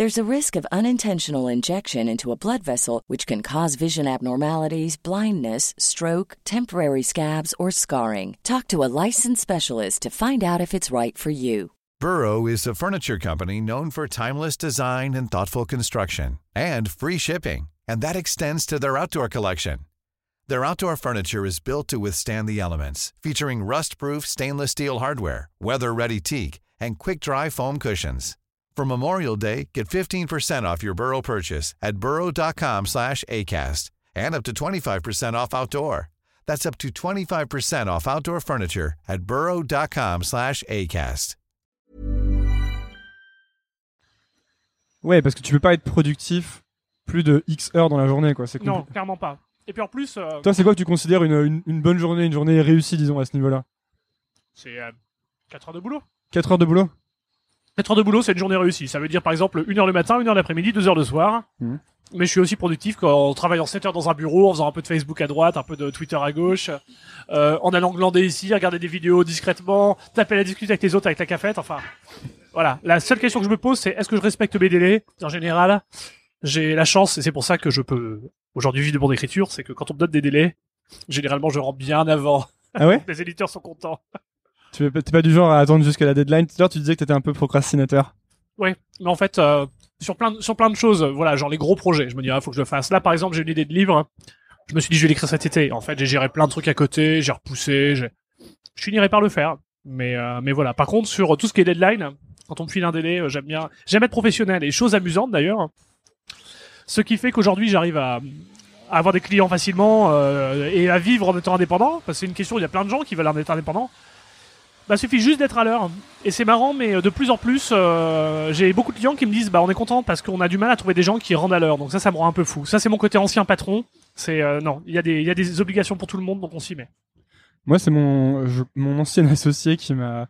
There's a risk of unintentional injection into a blood vessel, which can cause vision abnormalities, blindness, stroke, temporary scabs, or scarring. Talk to a licensed specialist to find out if it's right for you. Burrow is a furniture company known for timeless design and thoughtful construction, and free shipping, and that extends to their outdoor collection. Their outdoor furniture is built to withstand the elements, featuring rust-proof stainless steel hardware, weather-ready teak, and quick-dry foam cushions. For Memorial Day, get 15% off your Burrow purchase at burrow.com slash ACAST and up to 25% off outdoor. That's up to 25% off outdoor furniture at burrow.com slash ACAST. Ouais, parce que tu peux pas être productif plus de X heures dans la journée, quoi. C'est Non, clairement pas. Et puis en plus, euh, Toi, c'est quoi que tu considères une, une, une bonne journée, une journée réussie, disons, à ce niveau-là? C'est 4 heures de boulot. 4 heures de boulot? 4 heures de boulot, c'est une journée réussie. Ça veut dire par exemple 1 heure le matin, 1 heure l'après-midi, 2 heures le soir. Mhm. Mais je suis aussi productif quand en travaillant 7 heures dans un bureau, en faisant un peu de Facebook à droite, un peu de Twitter à gauche, euh, en allant glander ici, regarder des vidéos discrètement, taper la discussion avec les autres avec la cafette, enfin. Voilà. La seule question que je me pose, c'est est-ce que je respecte mes délais? En général, j'ai la chance, et c'est pour ça que je peux aujourd'hui vivre de mon écriture, c'est que quand on me donne des délais, généralement je rentre bien avant. Ah ouais? Les éditeurs sont contents. Tu es- t'es pas du genre à attendre jusqu'à la deadline? Tout à l'heure, tu disais que t'étais un peu procrastinateur. Ouais, mais en fait, euh, sur plein de, sur plein de choses, voilà, genre les gros projets, je me dis, ah, faut que je le fasse. Là, par exemple, j'ai une idée de livre. Je me suis dit, je vais l'écrire cet été. En fait, j'ai géré plein de trucs à côté, j'ai repoussé, je finirai par le faire. Mais, euh, mais voilà. Par contre, sur tout ce qui est deadline, quand on me file un délai, euh, j'aime bien, j'aime être professionnel. Et chose amusante d'ailleurs, ce qui fait qu'aujourd'hui, j'arrive à, avoir des clients facilement et à vivre en étant indépendant. Parce que c'est une question, il y a plein de gens qui veulent en être indépendant. Bah, suffit juste d'être à l'heure. Et c'est marrant, mais euh, de plus en plus, euh, j'ai beaucoup de clients qui me disent, bah, on est content parce qu'on a du mal à trouver des gens qui rendent à l'heure. Donc ça, ça me rend un peu fou. Ça, c'est mon côté ancien patron. C'est euh, non, il y a des, il y a des obligations pour tout le monde, donc on s'y met. Moi, c'est mon, je- mon ancien associé qui m'a,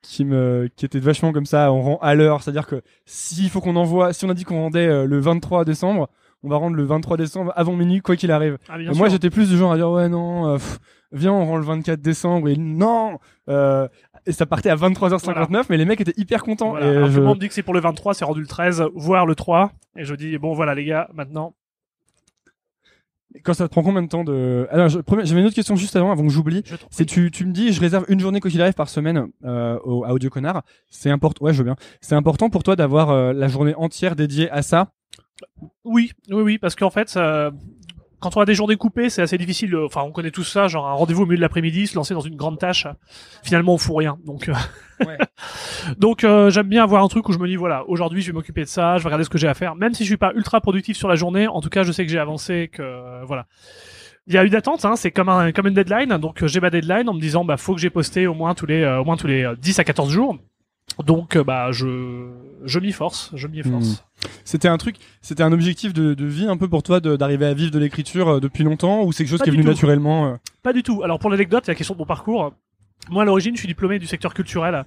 qui me, qui était vachement comme ça, on rend à l'heure. C'est-à-dire que s'il faut qu'on envoie, si on a dit qu'on rendait le 23 décembre, on va rendre le 23 décembre avant minuit, quoi qu'il arrive. Ah, moi, j'étais plus du genre à dire, ouais, non, euh, pff, viens, on rend le 24 décembre, et non, euh, et ça partait à 23h59, mais les mecs étaient hyper contents. Voilà. et Alors, je- Tout le monde dit que c'est pour le 23, c'est rendu le 13, voire le 3. Et je dis, bon, voilà, les gars, maintenant. Quand ça te prend combien de temps de... Alors, j'avais une autre question juste avant, avant que j'oublie. C'est tu, tu me dis, je réserve une journée quoi qu'il arrive par semaine euh, au, à Audio Connard. C'est important. Ouais, je veux bien. C'est important pour toi d'avoir euh, la journée entière dédiée à ça? Oui, oui, oui, parce qu'en fait, euh, quand on a des journées coupées, c'est assez difficile. euh, Enfin, on connaît tout ça, genre un rendez-vous au milieu de l'après-midi, se lancer dans une grande tâche. Finalement, on fout rien. Donc, euh, Ouais. donc euh, j'aime bien avoir un truc où je me dis voilà, aujourd'hui, je vais m'occuper de ça, je vais regarder ce que j'ai à faire, même si je suis pas ultra productif sur la journée. En tout cas, je sais que j'ai avancé, que euh, voilà. Il y a eu d'attente, hein, c'est comme un comme une deadline. Donc j'ai ma deadline en me disant bah faut que j'ai posté au moins tous les euh, au moins tous les euh, 10 à 14 jours. Donc bah je je m'y force, je m'y efforce. C'était un truc, c'était un objectif de, de vie un peu pour toi d'arriver à vivre de l'écriture euh, depuis longtemps ou c'est quelque chose Pas qui est venu tout. naturellement euh Pas du tout. Alors pour l'anecdote, la question de mon parcours. Moi, à l'origine, je suis diplômé du secteur culturel.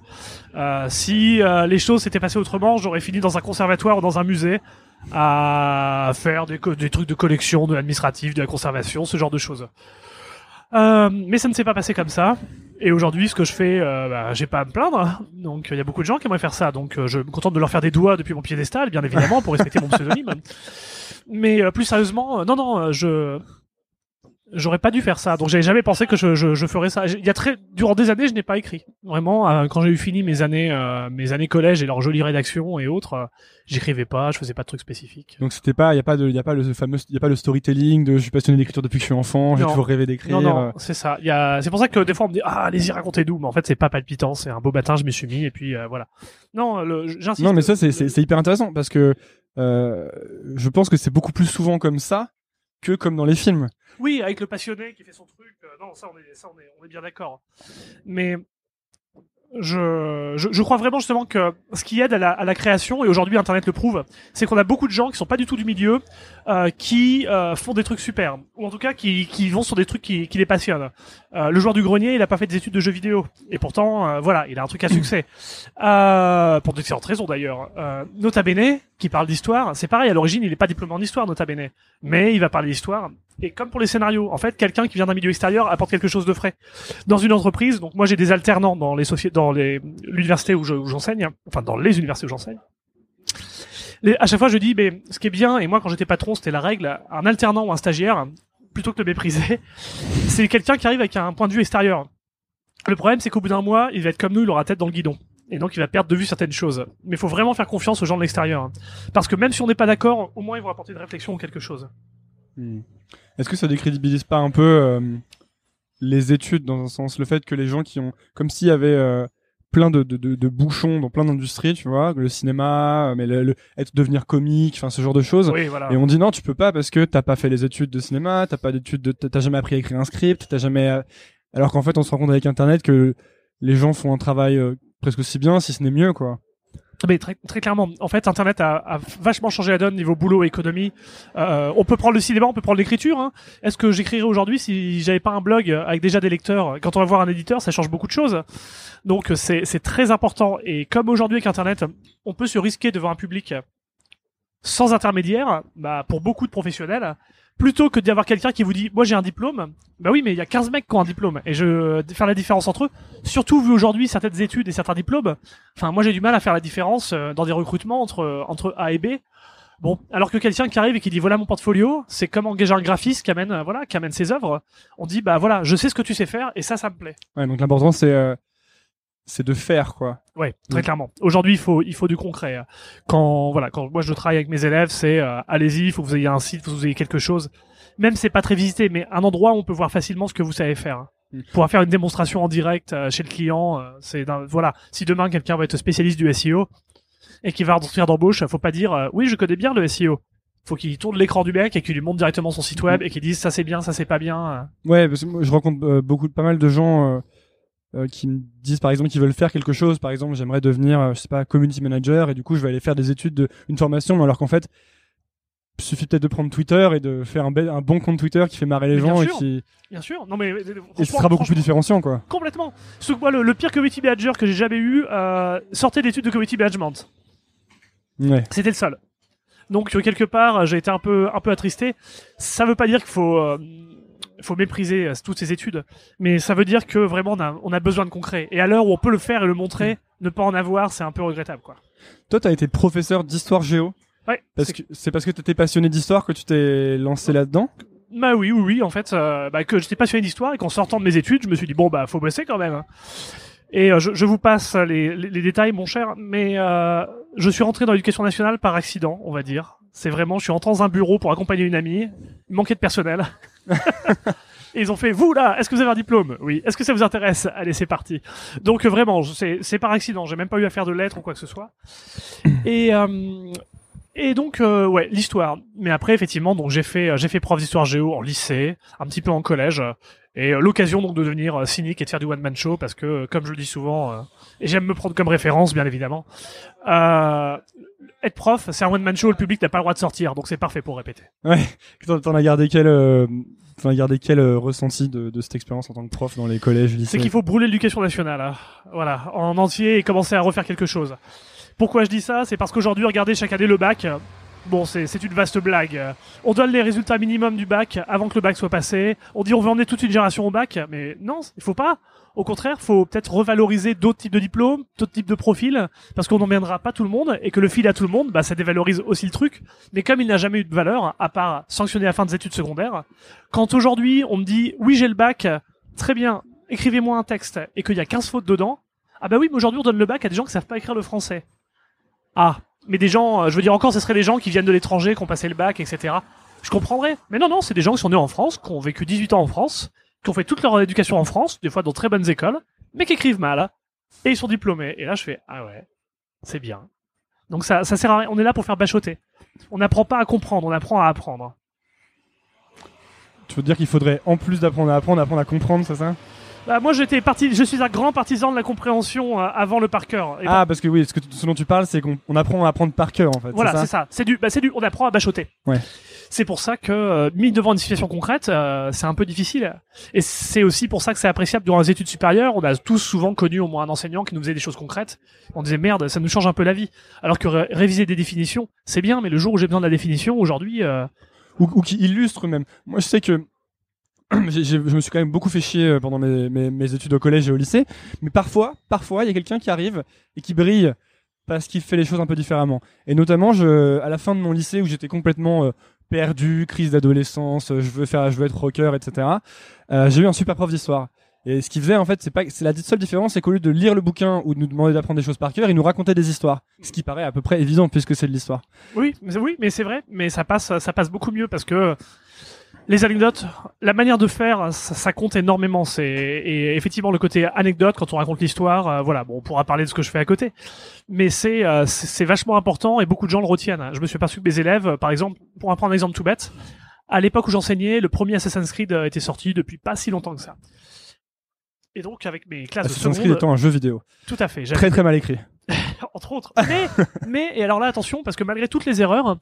Euh, si euh, les choses s'étaient passées autrement, j'aurais fini dans un conservatoire ou dans un musée à faire des, des trucs de collection, de l'administratif, de la conservation, ce genre de choses. Euh, mais ça ne s'est pas passé comme ça. Et aujourd'hui, ce que je fais, euh, bah, j'ai pas à me plaindre. Donc, il y a beaucoup de gens qui aimeraient faire ça. Donc, euh, je me contente de leur faire des doigts depuis mon piédestal, bien évidemment, pour respecter mon pseudonyme. Mais euh, plus sérieusement, non, non, je j'aurais pas dû faire ça. Donc, j'avais jamais pensé que je, je, je ferais ça. Il y a très durant des années, je n'ai pas écrit. Vraiment, euh, quand j'ai eu fini mes années euh, mes années collège et leurs jolies rédactions et autres, euh, j'écrivais pas, je faisais pas de trucs spécifiques. Donc c'était pas, y a pas de, y a pas le fameux, y a pas le storytelling de je suis passionné d'écriture depuis que je suis enfant, j'ai toujours rêvé d'écrire. Non, non, c'est ça. Il y a, c'est pour ça que des fois on me dit ah allez-y racontez-nous, mais en fait c'est pas palpitant. C'est un beau matin, je m'y suis mis et puis euh, voilà. Non, le, j'insiste. Non, mais ça c'est c'est hyper intéressant parce que euh, je pense que c'est beaucoup plus souvent comme ça que comme dans les films. Oui, avec le passionné qui fait son truc. euh, non, ça on est, ça on est, on est bien d'accord. Mais je, je, je crois vraiment justement que ce qui aide à la, à la création, et aujourd'hui Internet le prouve, c'est qu'on a beaucoup de gens qui sont pas du tout du milieu, euh, qui euh, font des trucs super, ou en tout cas qui, qui vont sur des trucs qui, qui les passionnent. Euh, le joueur du grenier, il a pas fait des études de jeux vidéo, et pourtant, euh, voilà, il a un truc à succès. Euh, pour d'excellentes raisons d'ailleurs. Euh, Nota Bene, qui parle d'histoire, c'est pareil, à l'origine, il est pas diplômé en histoire, Nota Bene, mais il va parler d'histoire. Et comme pour les scénarios, en fait, quelqu'un qui vient d'un milieu extérieur apporte quelque chose de frais. Dans une entreprise, donc moi j'ai des alternants dans les dans les l'université où je- j'enseigne, enfin dans les universités où j'enseigne. à chaque fois, je dis, mais ce qui est bien, et moi, quand j'étais patron, c'était la règle, un alternant ou un stagiaire, plutôt que de mépriser, c'est quelqu'un qui arrive avec un point de vue extérieur. Le problème, c'est qu'au bout d'un mois, il va être comme nous, il aura tête dans le guidon. Et donc, il va perdre de vue certaines choses. Mais il faut vraiment faire confiance aux gens de l'extérieur. hein. Parce que même si on n'est pas d'accord, au moins, ils vont apporter une réflexion ou quelque chose. Hmm. Est-ce que ça décrédibilise pas un peu euh, les études dans un sens, le fait que les gens qui ont, comme s'il y avait euh, plein de, de, de, de bouchons dans plein d'industries, tu vois, le cinéma, euh, mais le, le- être devenir comique, enfin ce genre de choses. Oui, voilà. Et on dit non, tu peux pas parce que t'as pas fait les études de cinéma, t'as pas d'études, de, t'as jamais appris à écrire un script, t'as jamais. Alors qu'en fait, on se rend compte avec Internet que les gens font un travail euh, presque aussi bien, si ce n'est mieux, quoi. Mais très, très clairement, en fait, Internet a, a vachement changé la donne niveau boulot économie. Euh, on peut prendre le cinéma, on peut prendre l'écriture. Hein. Est-ce que j'écrirais aujourd'hui si j'avais pas un blog avec déjà des lecteurs? Quand on va voir un éditeur, ça change beaucoup de choses. Donc c'est c'est très important. Et comme aujourd'hui avec Internet, on peut se risquer devant un public sans intermédiaire, bah, pour beaucoup de professionnels, plutôt que d'y avoir quelqu'un qui vous dit, moi j'ai un diplôme. Bah oui, mais il y a 15 mecs qui ont un diplôme. Et je faire la différence entre eux, surtout vu aujourd'hui certaines études et certains diplômes. Enfin, moi j'ai du mal à faire la différence euh, dans des recrutements entre entre A et B. Bon, alors que quelqu'un qui arrive et qui dit voilà mon portfolio, c'est comme engager un graphiste qui amène euh, voilà, qui amène ses œuvres. On dit bah voilà, je sais ce que tu sais faire et ça ça me plaît. Ouais, donc l'important c'est euh, c'est de faire, quoi. Ouais, très Mm. clairement. Aujourd'hui, il faut il faut du concret. Quand voilà, quand moi je travaille avec mes élèves, c'est euh, allez-y, il faut que vous ayez un site, il faut que vous ayez quelque chose. Même c'est pas très visité, mais un endroit où on peut voir facilement ce que vous savez faire. Mm. Pouvoir faire une démonstration en direct euh, chez le client, euh, c'est voilà. Si demain quelqu'un va être spécialiste du SEO et qui va faire d'embauche, faut pas dire euh, oui je connais bien le SEO. Faut qu'il tourne l'écran du mec et qu'il lui montre directement son site web et qu'il dise ça c'est bien, ça c'est pas bien. Ouais, parce que moi, je rencontre euh, beaucoup, pas mal de gens euh, qui me disent par exemple qu'ils veulent faire quelque chose. Par exemple, j'aimerais devenir, euh, je sais pas, community manager et du coup, je vais aller faire des études, de, une formation, alors qu'en fait, il suffit peut-être de prendre Twitter et de faire un, bel- un bon compte Twitter qui fait marrer les Mais bien gens et qui Bien sûr. Non mais et ce sera beaucoup plus différenciant, quoi. Complètement. Moi, le, le pire community manager que j'ai jamais eu euh, sortait d'études de community management. Ouais. C'était le seul. Donc quelque part, j'ai été un peu un peu attristé. Ça veut pas dire qu'il faut euh, faut mépriser euh, toutes ces études, mais ça veut dire que vraiment on a on a besoin de concret. Et à l'heure où on peut le faire et le montrer, ne pas en avoir, c'est un peu regrettable, quoi. Toi, t'as été professeur d'histoire géo. Ouais. Parce c'est- que c'est parce que t'étais passionné d'histoire que tu t'es lancé là-dedans? Bah oui, oui, oui. En fait, euh, bah, que j'étais passionné d'histoire et qu'en sortant de mes études, je me suis dit bon bah faut bosser quand même. Et euh, je, je vous passe les, les, les détails, mon cher, mais euh, je suis rentré dans l'éducation nationale par accident, on va dire. C'est vraiment, je suis rentré dans un bureau pour accompagner une amie. Il manquait de personnel. Et ils ont fait, vous là, est-ce que vous avez un diplôme? Oui. Est-ce que ça vous intéresse? Allez, c'est parti. Donc euh, vraiment, c'est par accident. J'ai même pas eu à faire de lettres ou quoi que ce soit. Et euh, et donc euh, ouais, l'histoire. Mais après effectivement, donc j'ai fait euh, j'ai fait prof d'histoire géo en lycée, un petit peu en collège. Et euh, l'occasion donc de devenir euh, cynique et de faire du one man show parce que euh, comme je le dis souvent et j'aime me prendre comme référence bien évidemment. Euh, être prof, c'est un one man show, le public n'a pas le droit de sortir, donc c'est parfait pour répéter. Ouais. T'en t'en as gardé quel, euh, t'en as gardé quel euh, ressenti de, de cette expérience en tant que prof dans les collèges, lycées? C'est qu'il faut brûler l'éducation nationale, hein. voilà, en entier et commencer à refaire quelque chose. Pourquoi je dis ça? C'est parce qu'aujourd'hui, regardez chaque année le bac. Bon, c'est une vaste blague. On donne les résultats minimum du bac avant que le bac soit passé. On dit on veut emmener toute une génération au bac, mais non, il faut pas. Au contraire, faut peut-être revaloriser d'autres types de diplômes, d'autres types de profils, parce qu'on n'emmènera pas tout le monde et que le fil à tout le monde, bah ça dévalorise aussi le truc. Mais comme il n'a jamais eu de valeur, à part sanctionner la fin des études secondaires, quand aujourd'hui on me dit oui j'ai le bac, très bien, écrivez-moi un texte et qu'il y a 15 fautes dedans, ah bah oui, mais aujourd'hui on donne le bac à des gens qui savent pas écrire le français. Ah, mais des gens, euh, je veux dire encore, ce seraient des gens qui viennent de l'étranger, qui ont passé le bac, etc. Je comprendrais. Mais non, non, c'est des gens qui sont nés en France, qui ont vécu 18 ans en France, qui ont fait toute leur éducation en France, des fois dans très bonnes écoles, mais qui écrivent mal. Et ils sont diplômés. Et là, je fais, ah ouais, c'est bien. Donc ça, ça sert à rien. On est là pour faire bachoter. On n'apprend pas à comprendre, on apprend à apprendre. Tu veux dire qu'il faudrait, en plus d'apprendre à apprendre, apprendre à comprendre, c'est ça? Bah, moi, j'étais parti, je suis un grand partisan de la compréhension euh, avant le par cœur. Et Ah, parce que oui, ce, que ce dont tu parles, c'est qu'on on apprend à apprendre par cœur, en fait. Voilà, c'est ça. ça. C'est du, bah, c'est du, on apprend à bachoter. Ouais. C'est pour ça que, euh, mis devant une situation concrète, euh, c'est un peu difficile. Et c'est aussi pour ça que c'est appréciable durant les études supérieures. On a tous souvent connu au moins un enseignant qui nous faisait des choses concrètes. On disait merde, ça nous change un peu la vie. Alors que ré- réviser des définitions, c'est bien, mais le jour où j'ai besoin de la définition, aujourd'hui, euh, ou, ou qui illustre même. Moi, je sais que j'ai- j'ai- je me suis quand même beaucoup fait chier euh, pendant mes, mes, mes études au collège et au lycée, mais parfois, parfois, il y a quelqu'un qui arrive et qui brille parce qu'il fait les choses un peu différemment. Et notamment, je, à la fin de mon lycée où j'étais complètement euh, perdu, crise d'adolescence, euh, je veux faire, je veux être rocker, etc. Euh, j'ai eu un super prof d'histoire. Et ce qu'il faisait en fait, c'est pas, c'est la seule différence, c'est qu'au lieu de lire le bouquin ou de nous demander d'apprendre des choses par cœur, il nous racontait des histoires. Ce qui paraît à peu près évident puisque c'est de l'histoire. Oui, mais, oui, c'est vrai, mais ça passe, ça passe beaucoup mieux parce que les anecdotes, la manière de faire, ça, ça compte énormément. C'est et effectivement le côté anecdote quand on raconte l'histoire, euh, voilà, bon, on pourra parler de ce que je fais à côté, mais c'est euh, c'est vachement important et beaucoup de gens le retiennent. Je me suis aperçu que mes élèves, euh, par exemple, pour prendre un exemple tout bête, à l'époque où j'enseignais, le premier Assassin's Creed euh, était sorti depuis pas si longtemps que ça. Et donc avec mes classes de Assassin's Creed seconde, étant un jeu vidéo. tout à fait, Très très mal écrit. entre autres. Mais, mais, et alors là, attention, parce que malgré toutes les erreurs,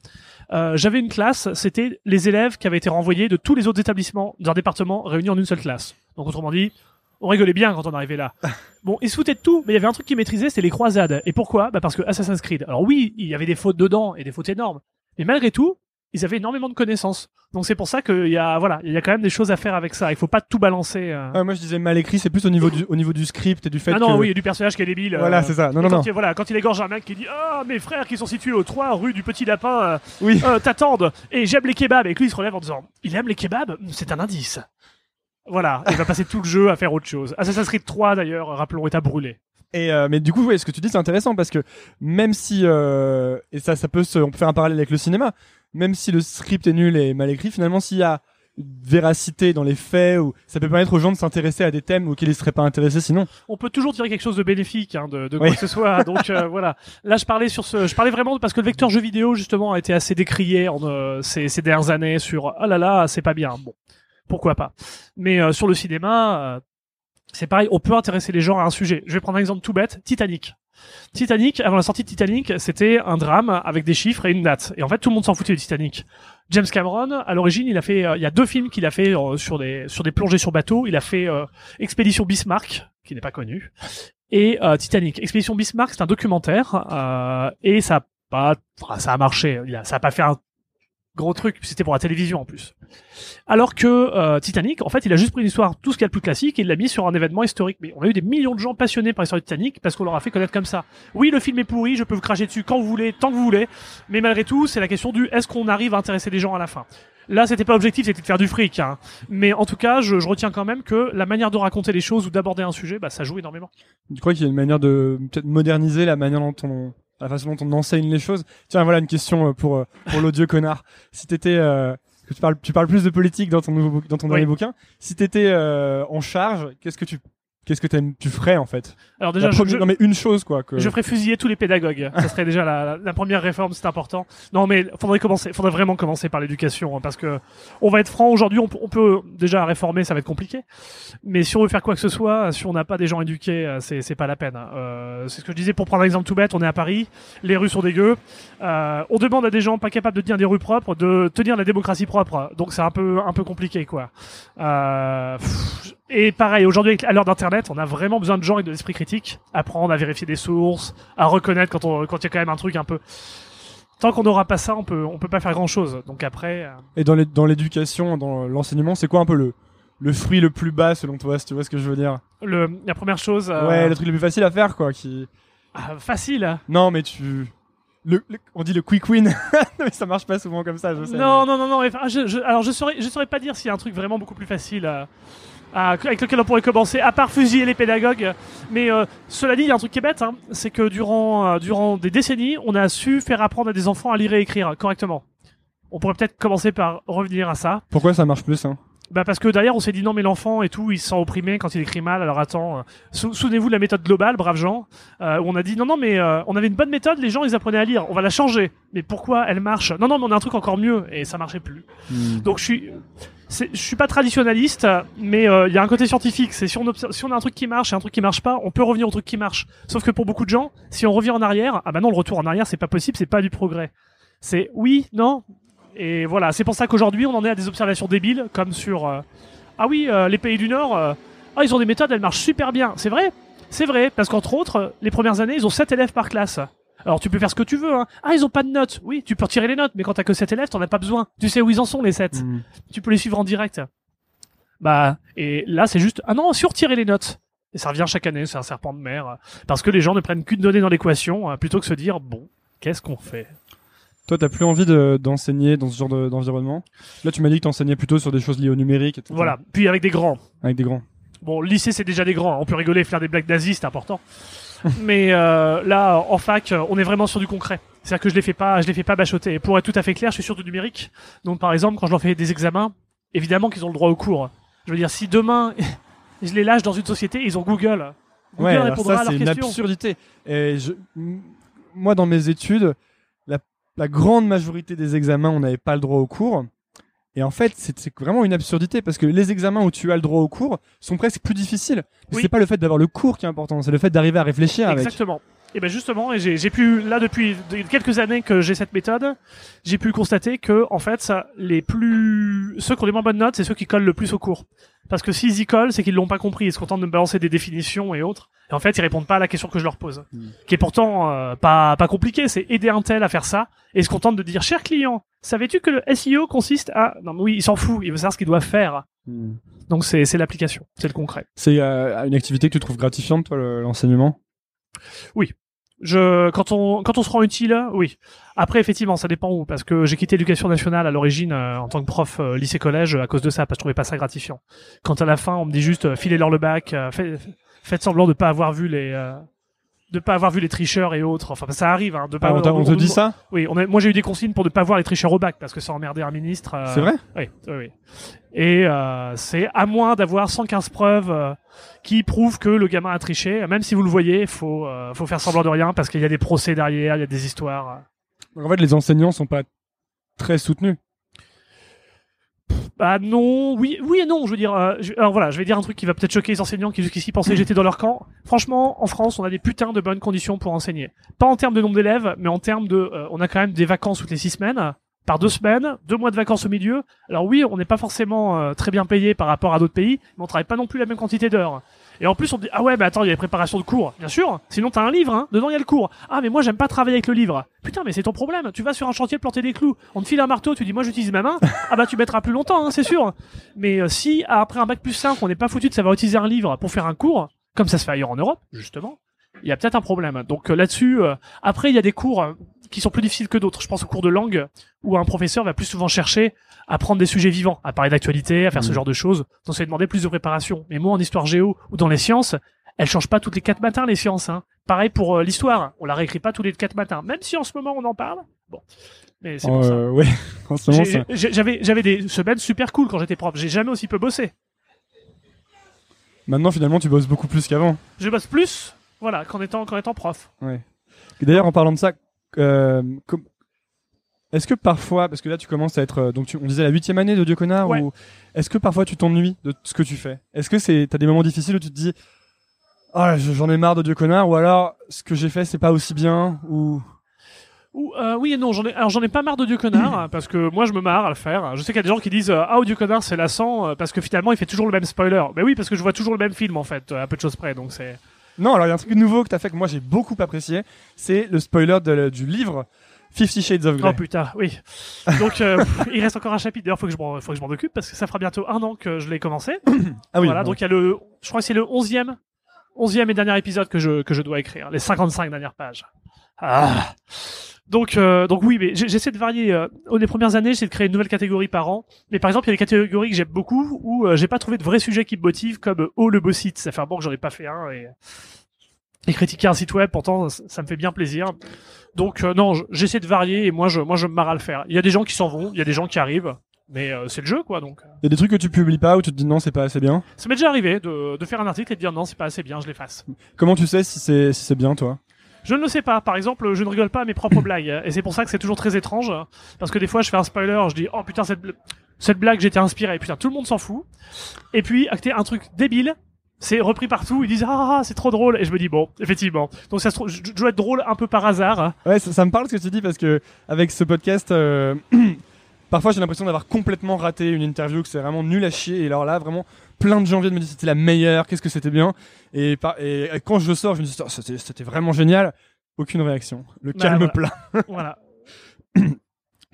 euh, j'avais une classe, c'était les élèves qui avaient été renvoyés de tous les autres établissements d'un département réunis en une seule classe. Donc autrement dit, on rigolait bien quand on arrivait là. Bon, ils se foutaient de tout, mais il y avait un truc qu'ils maîtrisaient, c'était les croisades. Et pourquoi? Bah parce que Assassin's Creed. Alors oui, il y avait des fautes dedans et des fautes énormes, mais malgré tout, ils avaient énormément de connaissances. Donc c'est pour ça qu'il y a, voilà, il y a quand même des choses à faire avec ça. Il faut pas tout balancer. euh. Ouais, moi je disais mal écrit, c'est plus au niveau du, au niveau du script et du fait Ah non, que. oui, du personnage qui est débile. Voilà, euh, c'est ça. Non, non, quand non. Il, voilà, quand il égorge un mec qui dit Ah, mes frères qui sont situés au 3 rue du Petit Lapin euh, Oui. t'attendent et j'aime les kebabs. Et que lui, il se relève en disant Il aime les kebabs? C'est un indice. Voilà, il va passer tout le jeu à faire autre chose. Assassin's Creed 3, d'ailleurs, rappelons, est à brûler. Et euh, mais du coup, ouais, ce que tu dis, c'est intéressant parce que même si euh, et ça, ça peut se, on peut faire un parallèle avec le cinéma. Même si le script est nul et mal écrit, finalement, s'il y a une véracité dans les faits, ou ça peut permettre aux gens de s'intéresser à des thèmes auxquels ils seraient pas intéressés sinon. On peut toujours tirer quelque chose de bénéfique hein, de, de Oui. quoi que ce soit. Donc euh, voilà. Là, je parlais sur ce, je parlais vraiment parce que le vecteur jeu vidéo justement a été assez décrié en euh, ces, ces dernières années sur ah là là, c'est pas bien. Bon, pourquoi pas. Mais euh, sur le cinéma, euh, c'est pareil. On peut intéresser les gens à un sujet. Je vais prendre un exemple tout bête. Titanic. Titanic, avant la sortie de Titanic, c'était un drame avec des chiffres et une date. Et en fait, tout le monde s'en foutait de Titanic. James Cameron, à l'origine, il a fait, euh, il y a deux films qu'il a fait euh, sur des sur des plongées sur bateau. Il a fait euh, Expédition Bismarck, qui n'est pas connu, et euh, Titanic. Expédition Bismarck, c'est un documentaire et ça a pas, ça a marché. Il a, ça a pas fait un gros truc. C'était pour la télévision en plus. Alors que euh, Titanic, en fait, il a juste pris une histoire, tout ce qu'il y a de plus classique, et il l'a mis sur un événement historique. Mais on a eu des millions de gens passionnés par l'histoire du Titanic parce qu'on leur a fait connaître comme ça. Oui, le film est pourri, je peux vous cracher dessus quand vous voulez, tant que vous voulez, mais malgré tout, c'est la question du est-ce qu'on arrive à intéresser les gens à la fin? Là, c'était pas l'objectif, c'était de faire du fric. Hein. Mais en tout cas, je, je retiens quand même que la manière de raconter les choses ou d'aborder un sujet, bah, ça joue énormément. Tu crois qu'il y a une manière de peut-être moderniser la manière dont on la façon dont on enseigne les choses Tiens, voilà une question euh, pour euh, pour l'odieux connard. Si t'étais euh, tu parles tu parles plus de politique dans ton nouveau dans ton Oui. dernier bouquin. Si t'étais euh, en charge, qu'est-ce que tu qu'est-ce que tu ferais en fait? Alors déjà, je, première- je- non mais une chose quoi que Je ferais fusiller tous les pédagogues. Ça serait déjà la, première réforme, c'est important. Non, mais faudrait commencer, faudrait vraiment commencer par l'éducation, hein, parce que on va être franc aujourd'hui, on, peut- on peut déjà réformer, ça va être compliqué. Mais si on veut faire quoi que ce soit, si on n'a pas des gens éduqués, euh, c'est c'est pas la peine. hein. Euh, c'est ce que je disais pour prendre un exemple tout bête. On est à Paris, les rues sont dégueu. Euh, on demande à des gens pas capables de tenir des rues propres de tenir la démocratie propre. Donc c'est un peu un peu compliqué quoi. Euh, pff, et pareil, aujourd'hui, à l'heure d'Internet, on a vraiment besoin de gens avec de l'esprit critique, apprendre à vérifier des sources, à reconnaître quand il y a quand même un truc un peu. Tant qu'on n'aura pas ça, on peut, on peut pas faire grand chose. Donc après, euh, Et dans l'éducation, dans l'enseignement, c'est quoi un peu le le fruit le plus bas selon toi, si tu vois ce que je veux dire? Le, la première chose, euh, Ouais, le truc le plus facile à faire quoi qui ah, facile. Non, mais tu le, le- on dit le quick win. mais ça marche pas souvent comme ça, je sais. Non, non, non, non. enfin, je, je- alors je saurais, je saurais pas dire s'il y a un truc vraiment beaucoup plus facile à- avec lequel on pourrait commencer, à part fusiller les pédagogues. Mais euh, cela dit, il y a un truc qui est bête, hein, c'est que durant, euh, durant des décennies, on a su faire apprendre à des enfants à lire et écrire correctement. On pourrait peut-être commencer par revenir à ça. Pourquoi ça marche plus hein? Bah parce que derrière on s'est dit non mais l'enfant et tout il se sent opprimé quand il écrit mal alors attends euh, sou- souvenez-vous de la méthode globale braves gens euh, où on a dit non non mais euh, on avait une bonne méthode les gens ils apprenaient à lire on va la changer. Mais pourquoi elle marche? Non non mais on a un truc encore mieux et ça marchait plus. Donc je suis je suis pas traditionnaliste mais euh, il y a un côté scientifique c'est si on si on a un truc qui marche et un truc qui marche pas on peut revenir au truc qui marche. Sauf que pour beaucoup de gens si on revient en arrière ah bah non le retour en arrière c'est pas possible c'est pas du progrès. C'est oui non et voilà, c'est pour ça qu'aujourd'hui, on en est à des observations débiles, comme sur euh, ah oui, euh, les pays du Nord, euh, ah ils ont des méthodes, elles marchent super bien. C'est vrai, c'est vrai, parce qu'entre autres, les premières années, ils ont 7 élèves par classe. Alors tu peux faire ce que tu veux. Hein. Ah ils ont pas de notes. Oui, tu peux retirer les notes, mais quand t'as que 7 élèves, t'en as pas besoin. Tu sais où ils en sont les 7 Tu peux les suivre en direct. Bah et là c'est juste ah non, si on retirait les notes. Et ça revient chaque année, c'est un serpent de mer. Parce que les gens ne prennent qu'une donnée dans l'équation, plutôt que se dire, bon, qu'est-ce qu'on fait? Toi, t'as plus envie de- d'enseigner dans ce genre de- d'environnement? Là, tu m'as dit que t'enseignais plutôt sur des choses liées au numérique, etc. Voilà. Puis avec des grands. Avec des grands. Bon, le lycée, c'est déjà des grands. On peut rigoler faire des blagues nazis, c'est important. Mais euh, là, en fac, on est vraiment sur du concret. C'est-à-dire que je les fais pas, je les fais pas bachoter. Et pour être tout à fait clair, je suis sur du numérique. Donc, par exemple, quand je leur fais des examens, évidemment qu'ils ont le droit au cours. Je veux dire, si demain je les lâche dans une société, ils ont Google. Google Ouais, alors répondra ça, à leurs c'est une absurdité. Et je, moi, dans mes études, la, grande majorité des examens, on n'avait pas le droit au cours. Et en fait, c'est vraiment une absurdité parce que les examens où tu as le droit au cours sont presque plus difficiles. Oui. C'est pas le fait d'avoir le cours qui est important, c'est le fait d'arriver à réfléchir avec. Exactement. Et ben justement, et j'ai j'ai pu là depuis de- quelques années que j'ai cette méthode, j'ai pu constater que en fait, ça, les plus ceux qui ont les moins bonnes notes, c'est ceux qui collent le plus au cours. Parce que s'ils y collent, c'est qu'ils l'ont pas compris, ils se contentent de me balancer des définitions et autres. Et en fait, ils répondent pas à la question que je leur pose, qui est pourtant euh, pas pas compliqué. C'est aider un tel à faire ça et ils se contentent de dire, cher client, savais-tu que le SEO consiste à non mais oui, il s'en fout, il veut savoir ce qu'il doit faire. Hmm. Donc c'est c'est l'application, c'est le concret. C'est euh, une activité que tu trouves gratifiante, toi, le- l'enseignement? Oui. Je, quand on, quand on se rend utile, oui. Après, effectivement, ça dépend où, parce que j'ai quitté l'éducation nationale à l'origine euh, en tant que prof euh, lycée-collège à cause de ça, parce que je trouvais pas ça gratifiant. Quand à la fin, on me dit juste, euh, filez-leur le bac, euh, fait- faites semblant de pas avoir vu les, euh, de pas avoir vu les tricheurs et autres. Enfin, ça arrive, hein, de pas. Ah, on on te dit ça Oui, on a- moi j'ai eu des consignes pour ne pas voir les tricheurs au bac, parce que ça emmerdait un ministre. euh, C'est vrai Oui, oui, oui. Et euh, c'est à moins d'avoir 115 preuves euh, qui prouvent que le gamin a triché, même si vous le voyez, faut euh, faut faire semblant de rien parce qu'il y a des procès derrière, il y a des histoires. Donc, En fait, les enseignants sont pas très soutenus. Bah non, oui, oui et non. Je veux dire, euh, alors voilà, je vais dire un truc qui va peut-être choquer les enseignants qui jusqu'ici pensaient que j'étais dans leur camp. Franchement, en France, on a des putains de bonnes conditions pour enseigner. Pas en termes de nombre d'élèves, mais en termes de, euh, on a quand même des vacances toutes les six semaines, par deux semaines, deux mois de vacances au milieu. Alors oui, on n'est pas forcément euh, très bien payé par rapport à d'autres pays, mais on travaille pas non plus la même quantité d'heures. Et en plus, on dit ah ouais, mais attends, il y a les préparations de cours, bien sûr. Sinon, t'as un livre, hein. Dedans, il y a le cours. Ah, mais moi, j'aime pas travailler avec le livre. Putain, mais c'est ton problème. Tu vas sur un chantier planter des clous. On te file un marteau, tu dis moi, j'utilise ma main. Ah bah, tu mettras plus longtemps, hein, c'est sûr. Mais euh, si après un bac plus 5, on n'est pas foutu de savoir utiliser un livre pour faire un cours, comme ça se fait ailleurs en Europe, justement, il y a peut-être un problème. Donc euh, là-dessus, euh, après, il y a des cours qui sont plus difficiles que d'autres. Je pense aux cours de langue où un professeur va plus souvent chercher à prendre des sujets vivants, à parler d'actualité, à faire ce Mhm. genre de choses. Donc ça va demander plus de préparation. Mais moi, en histoire géo ou dans les sciences, elles changent pas toutes les quatre matins les sciences. Hein. Pareil pour euh, l'histoire, on la réécrit pas tous les quatre matins, même si en ce moment on en parle. Bon, mais c'est pour ça. Euh, ouais, en ce moment, J'ai- ça- j'ai- J'avais j'avais des semaines super cool quand j'étais prof. J'ai jamais aussi peu bossé. Maintenant, finalement, tu bosses beaucoup plus qu'avant. Je bosse plus, voilà, qu'en étant qu'en étant prof. Ouais. D'ailleurs, en parlant de ça, est-ce que parfois, parce que là, tu commences à être, euh, donc tu- on disait la huitième année de Dieu connard, Ouais. ou est-ce que parfois tu t'ennuies de ce que tu fais? Est-ce que c'est, t'as des moments difficiles où tu te dis, ah, je- j'en ai marre de Dieu connard, ou alors ce que j'ai fait, c'est pas aussi bien, ou Ou, euh, oui et non, j'en ai, alors j'en ai pas marre de Dieu connard, parce que moi je me marre à le faire. Je sais qu'il y a des gens qui disent euh, Ah, oh, Dieu connard c'est lassant, euh, parce que finalement il fait toujours le même spoiler. Mais oui, parce que je vois toujours le même film en fait, euh, à peu de choses près, donc c'est. Non Alors il y a un truc nouveau que t'as fait que moi j'ai beaucoup apprécié, c'est le spoiler de- du livre Fifty Shades of Grey. Oh putain, oui. Donc euh, il reste encore un chapitre, d'ailleurs faut que je m'en faut que je m'en occupe, parce que ça fera bientôt un an que je l'ai commencé. ah oui. voilà, donc il y a le. Je crois que c'est le 11e, 11e et dernier épisode que je, que je dois écrire, les 55 dernières pages. Ah. Donc, euh, donc oui, mais j'essaie de varier. Euh, les premières années, j'essaie de créer une nouvelle catégorie par an. Mais par exemple, il y a des catégories que j'aime beaucoup où euh, j'ai pas trouvé de vrais sujets qui me motivent, comme euh, Oh le beau site. Ça fait un bon que j'en ai pas fait un et, et critiquer un site web. Pourtant, ça, ça me fait bien plaisir. Donc non, je- j'essaie de varier et moi, je, moi, je me marre à le faire. Il y a des gens qui s'en vont, il y a des gens qui arrivent, mais c'est le jeu, quoi. Donc. Il y a des trucs que tu publies pas, où tu te dis non, c'est pas assez bien? ça m'est déjà arrivé de, de faire un article et de dire non, c'est pas assez bien, je l'efface. Comment tu sais si c'est, si c'est bien, toi? Je ne le sais pas. Par exemple, je ne rigole pas à mes propres blagues. Et c'est pour ça que c'est toujours très étrange. Parce que des fois, je fais un spoiler, je dis, oh putain, cette, cette blague, j'étais inspiré. Putain, tout le monde s'en fout. Et puis, acter un truc débile, c'est repris partout. Ils disent, ah, c'est trop drôle. Et je me dis, bon, effectivement. Donc ça se je, je dois être drôle un peu par hasard. Ouais, ça, ça me parle ce que tu dis parce que avec ce podcast, euh, parfois j'ai l'impression d'avoir complètement raté une interview, que c'est vraiment nul à chier. Et alors là, vraiment, plein de gens viennent me dire c'était la meilleure, qu'est-ce que c'était bien. Et, et quand je sors, je me dis Oh, c'était vraiment génial. Aucune réaction. Le Bah, calme voilà. plat. voilà.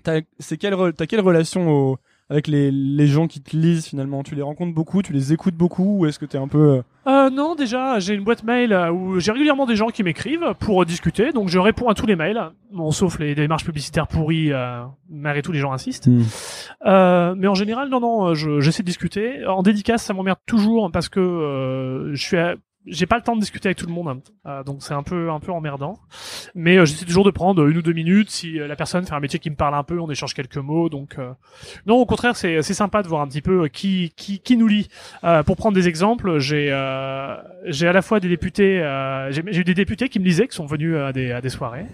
T'as c'est quelle, re- quelle relation au, avec les, les gens qui te lisent finalement Tu les rencontres beaucoup, tu les écoutes beaucoup ou est-ce que tu es un peu... euh, Euh, non, déjà, j'ai une boîte mail euh, où j'ai régulièrement des gens qui m'écrivent pour euh, discuter, donc je réponds à tous les mails, bon, sauf les démarches publicitaires pourries, euh, malgré tout les gens insistent. Euh, mais en général, non, non, euh, je- j'essaie de discuter. En dédicace, ça m'emmerde toujours parce que euh, je suis, à- j'ai pas le temps de discuter avec tout le monde, euh, donc c'est un peu, un peu emmerdant. Mais euh, j'essaie toujours de prendre une ou deux minutes si euh, la personne fait un métier qui me parle un peu, on échange quelques mots. Donc euh, non, au contraire, c'est, c'est sympa de voir un petit peu euh, qui, qui, qui nous lit. Euh, pour prendre des exemples, j'ai, euh, j'ai à la fois des députés, euh, j'ai, eu des députés qui me lisaient, qui sont venus à des, à des soirées.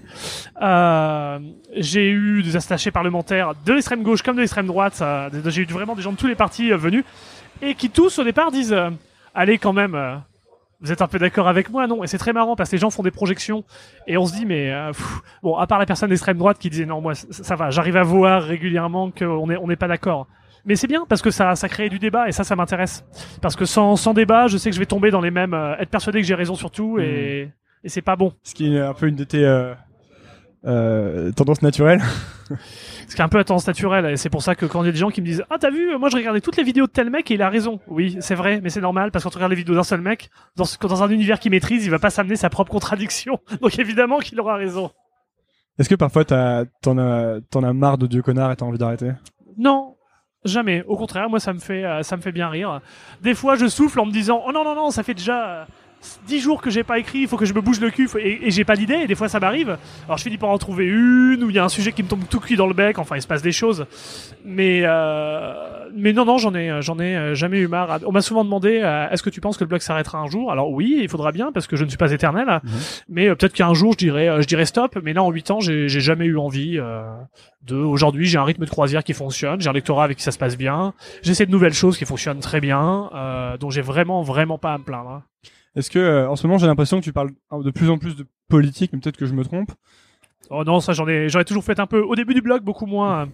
Euh, j'ai eu des attachés parlementaires de l'extrême gauche comme de l'extrême droite. euh, j'ai eu vraiment des gens de tous les partis euh, venus et qui tous au départ disent euh, allez quand même. Vous êtes un peu d'accord avec moi, non? Et c'est très marrant parce que les gens font des projections et on se dit mais euh, pff, bon, à part la personne d'extrême droite qui disait non moi ça, ça va, j'arrive à voir régulièrement qu'on est on n'est pas d'accord. Mais c'est bien parce que ça ça crée du débat et ça ça m'intéresse parce que sans sans débat, je sais que je vais tomber dans les mêmes euh, être persuadé que j'ai raison sur tout et et c'est pas bon. Ce qui est un peu une de tes euh, euh, tendances naturelles. Ce qui est un peu la tendance naturelle, et c'est pour ça que quand il y a des gens qui me disent Ah, t'as vu, moi je regardais toutes les vidéos de tel mec et il a raison. Oui, c'est vrai, mais c'est normal, parce que quand tu regardes les vidéos d'un seul mec, dans, ce- dans un univers qu'il maîtrise, il va pas s'amener sa propre contradiction. Donc évidemment qu'il aura raison. Est-ce que parfois t'en as, t'en as marre de Dieu connard et t'as envie d'arrêter? Non, jamais. Au contraire, moi ça me fait, euh, ça me fait bien rire. Des fois, je souffle en me disant Oh non, non, non, ça fait déjà. Euh, dix jours que j'ai pas écrit, il faut que je me bouge le cul et, et j'ai pas d'idée et des fois ça m'arrive. Alors je finis par en trouver une où il y a un sujet qui me tombe tout cuit dans le bec, enfin il se passe des choses. Mais euh, mais non non, j'en ai j'en ai euh, jamais eu marre. On m'a souvent demandé euh, est-ce que tu penses que le blog s'arrêtera un jour? Alors oui, il faudra bien parce que je ne suis pas éternel. Mais euh, peut-être qu'un jour je dirais je dirais stop, mais là en 8 ans, j'ai jamais eu envie euh, de aujourd'hui, j'ai un rythme de croisière qui fonctionne, j'ai un lectorat avec qui ça se passe bien. J'essaie de nouvelles choses qui fonctionnent très bien, euh, dont j'ai vraiment vraiment pas à me plaindre. Est-ce que euh, en ce moment j'ai l'impression que tu parles de plus en plus de politique, mais peut-être que je me trompe. Oh non, ça j'en ai, j'en toujours fait un peu. Au début du blog, beaucoup moins.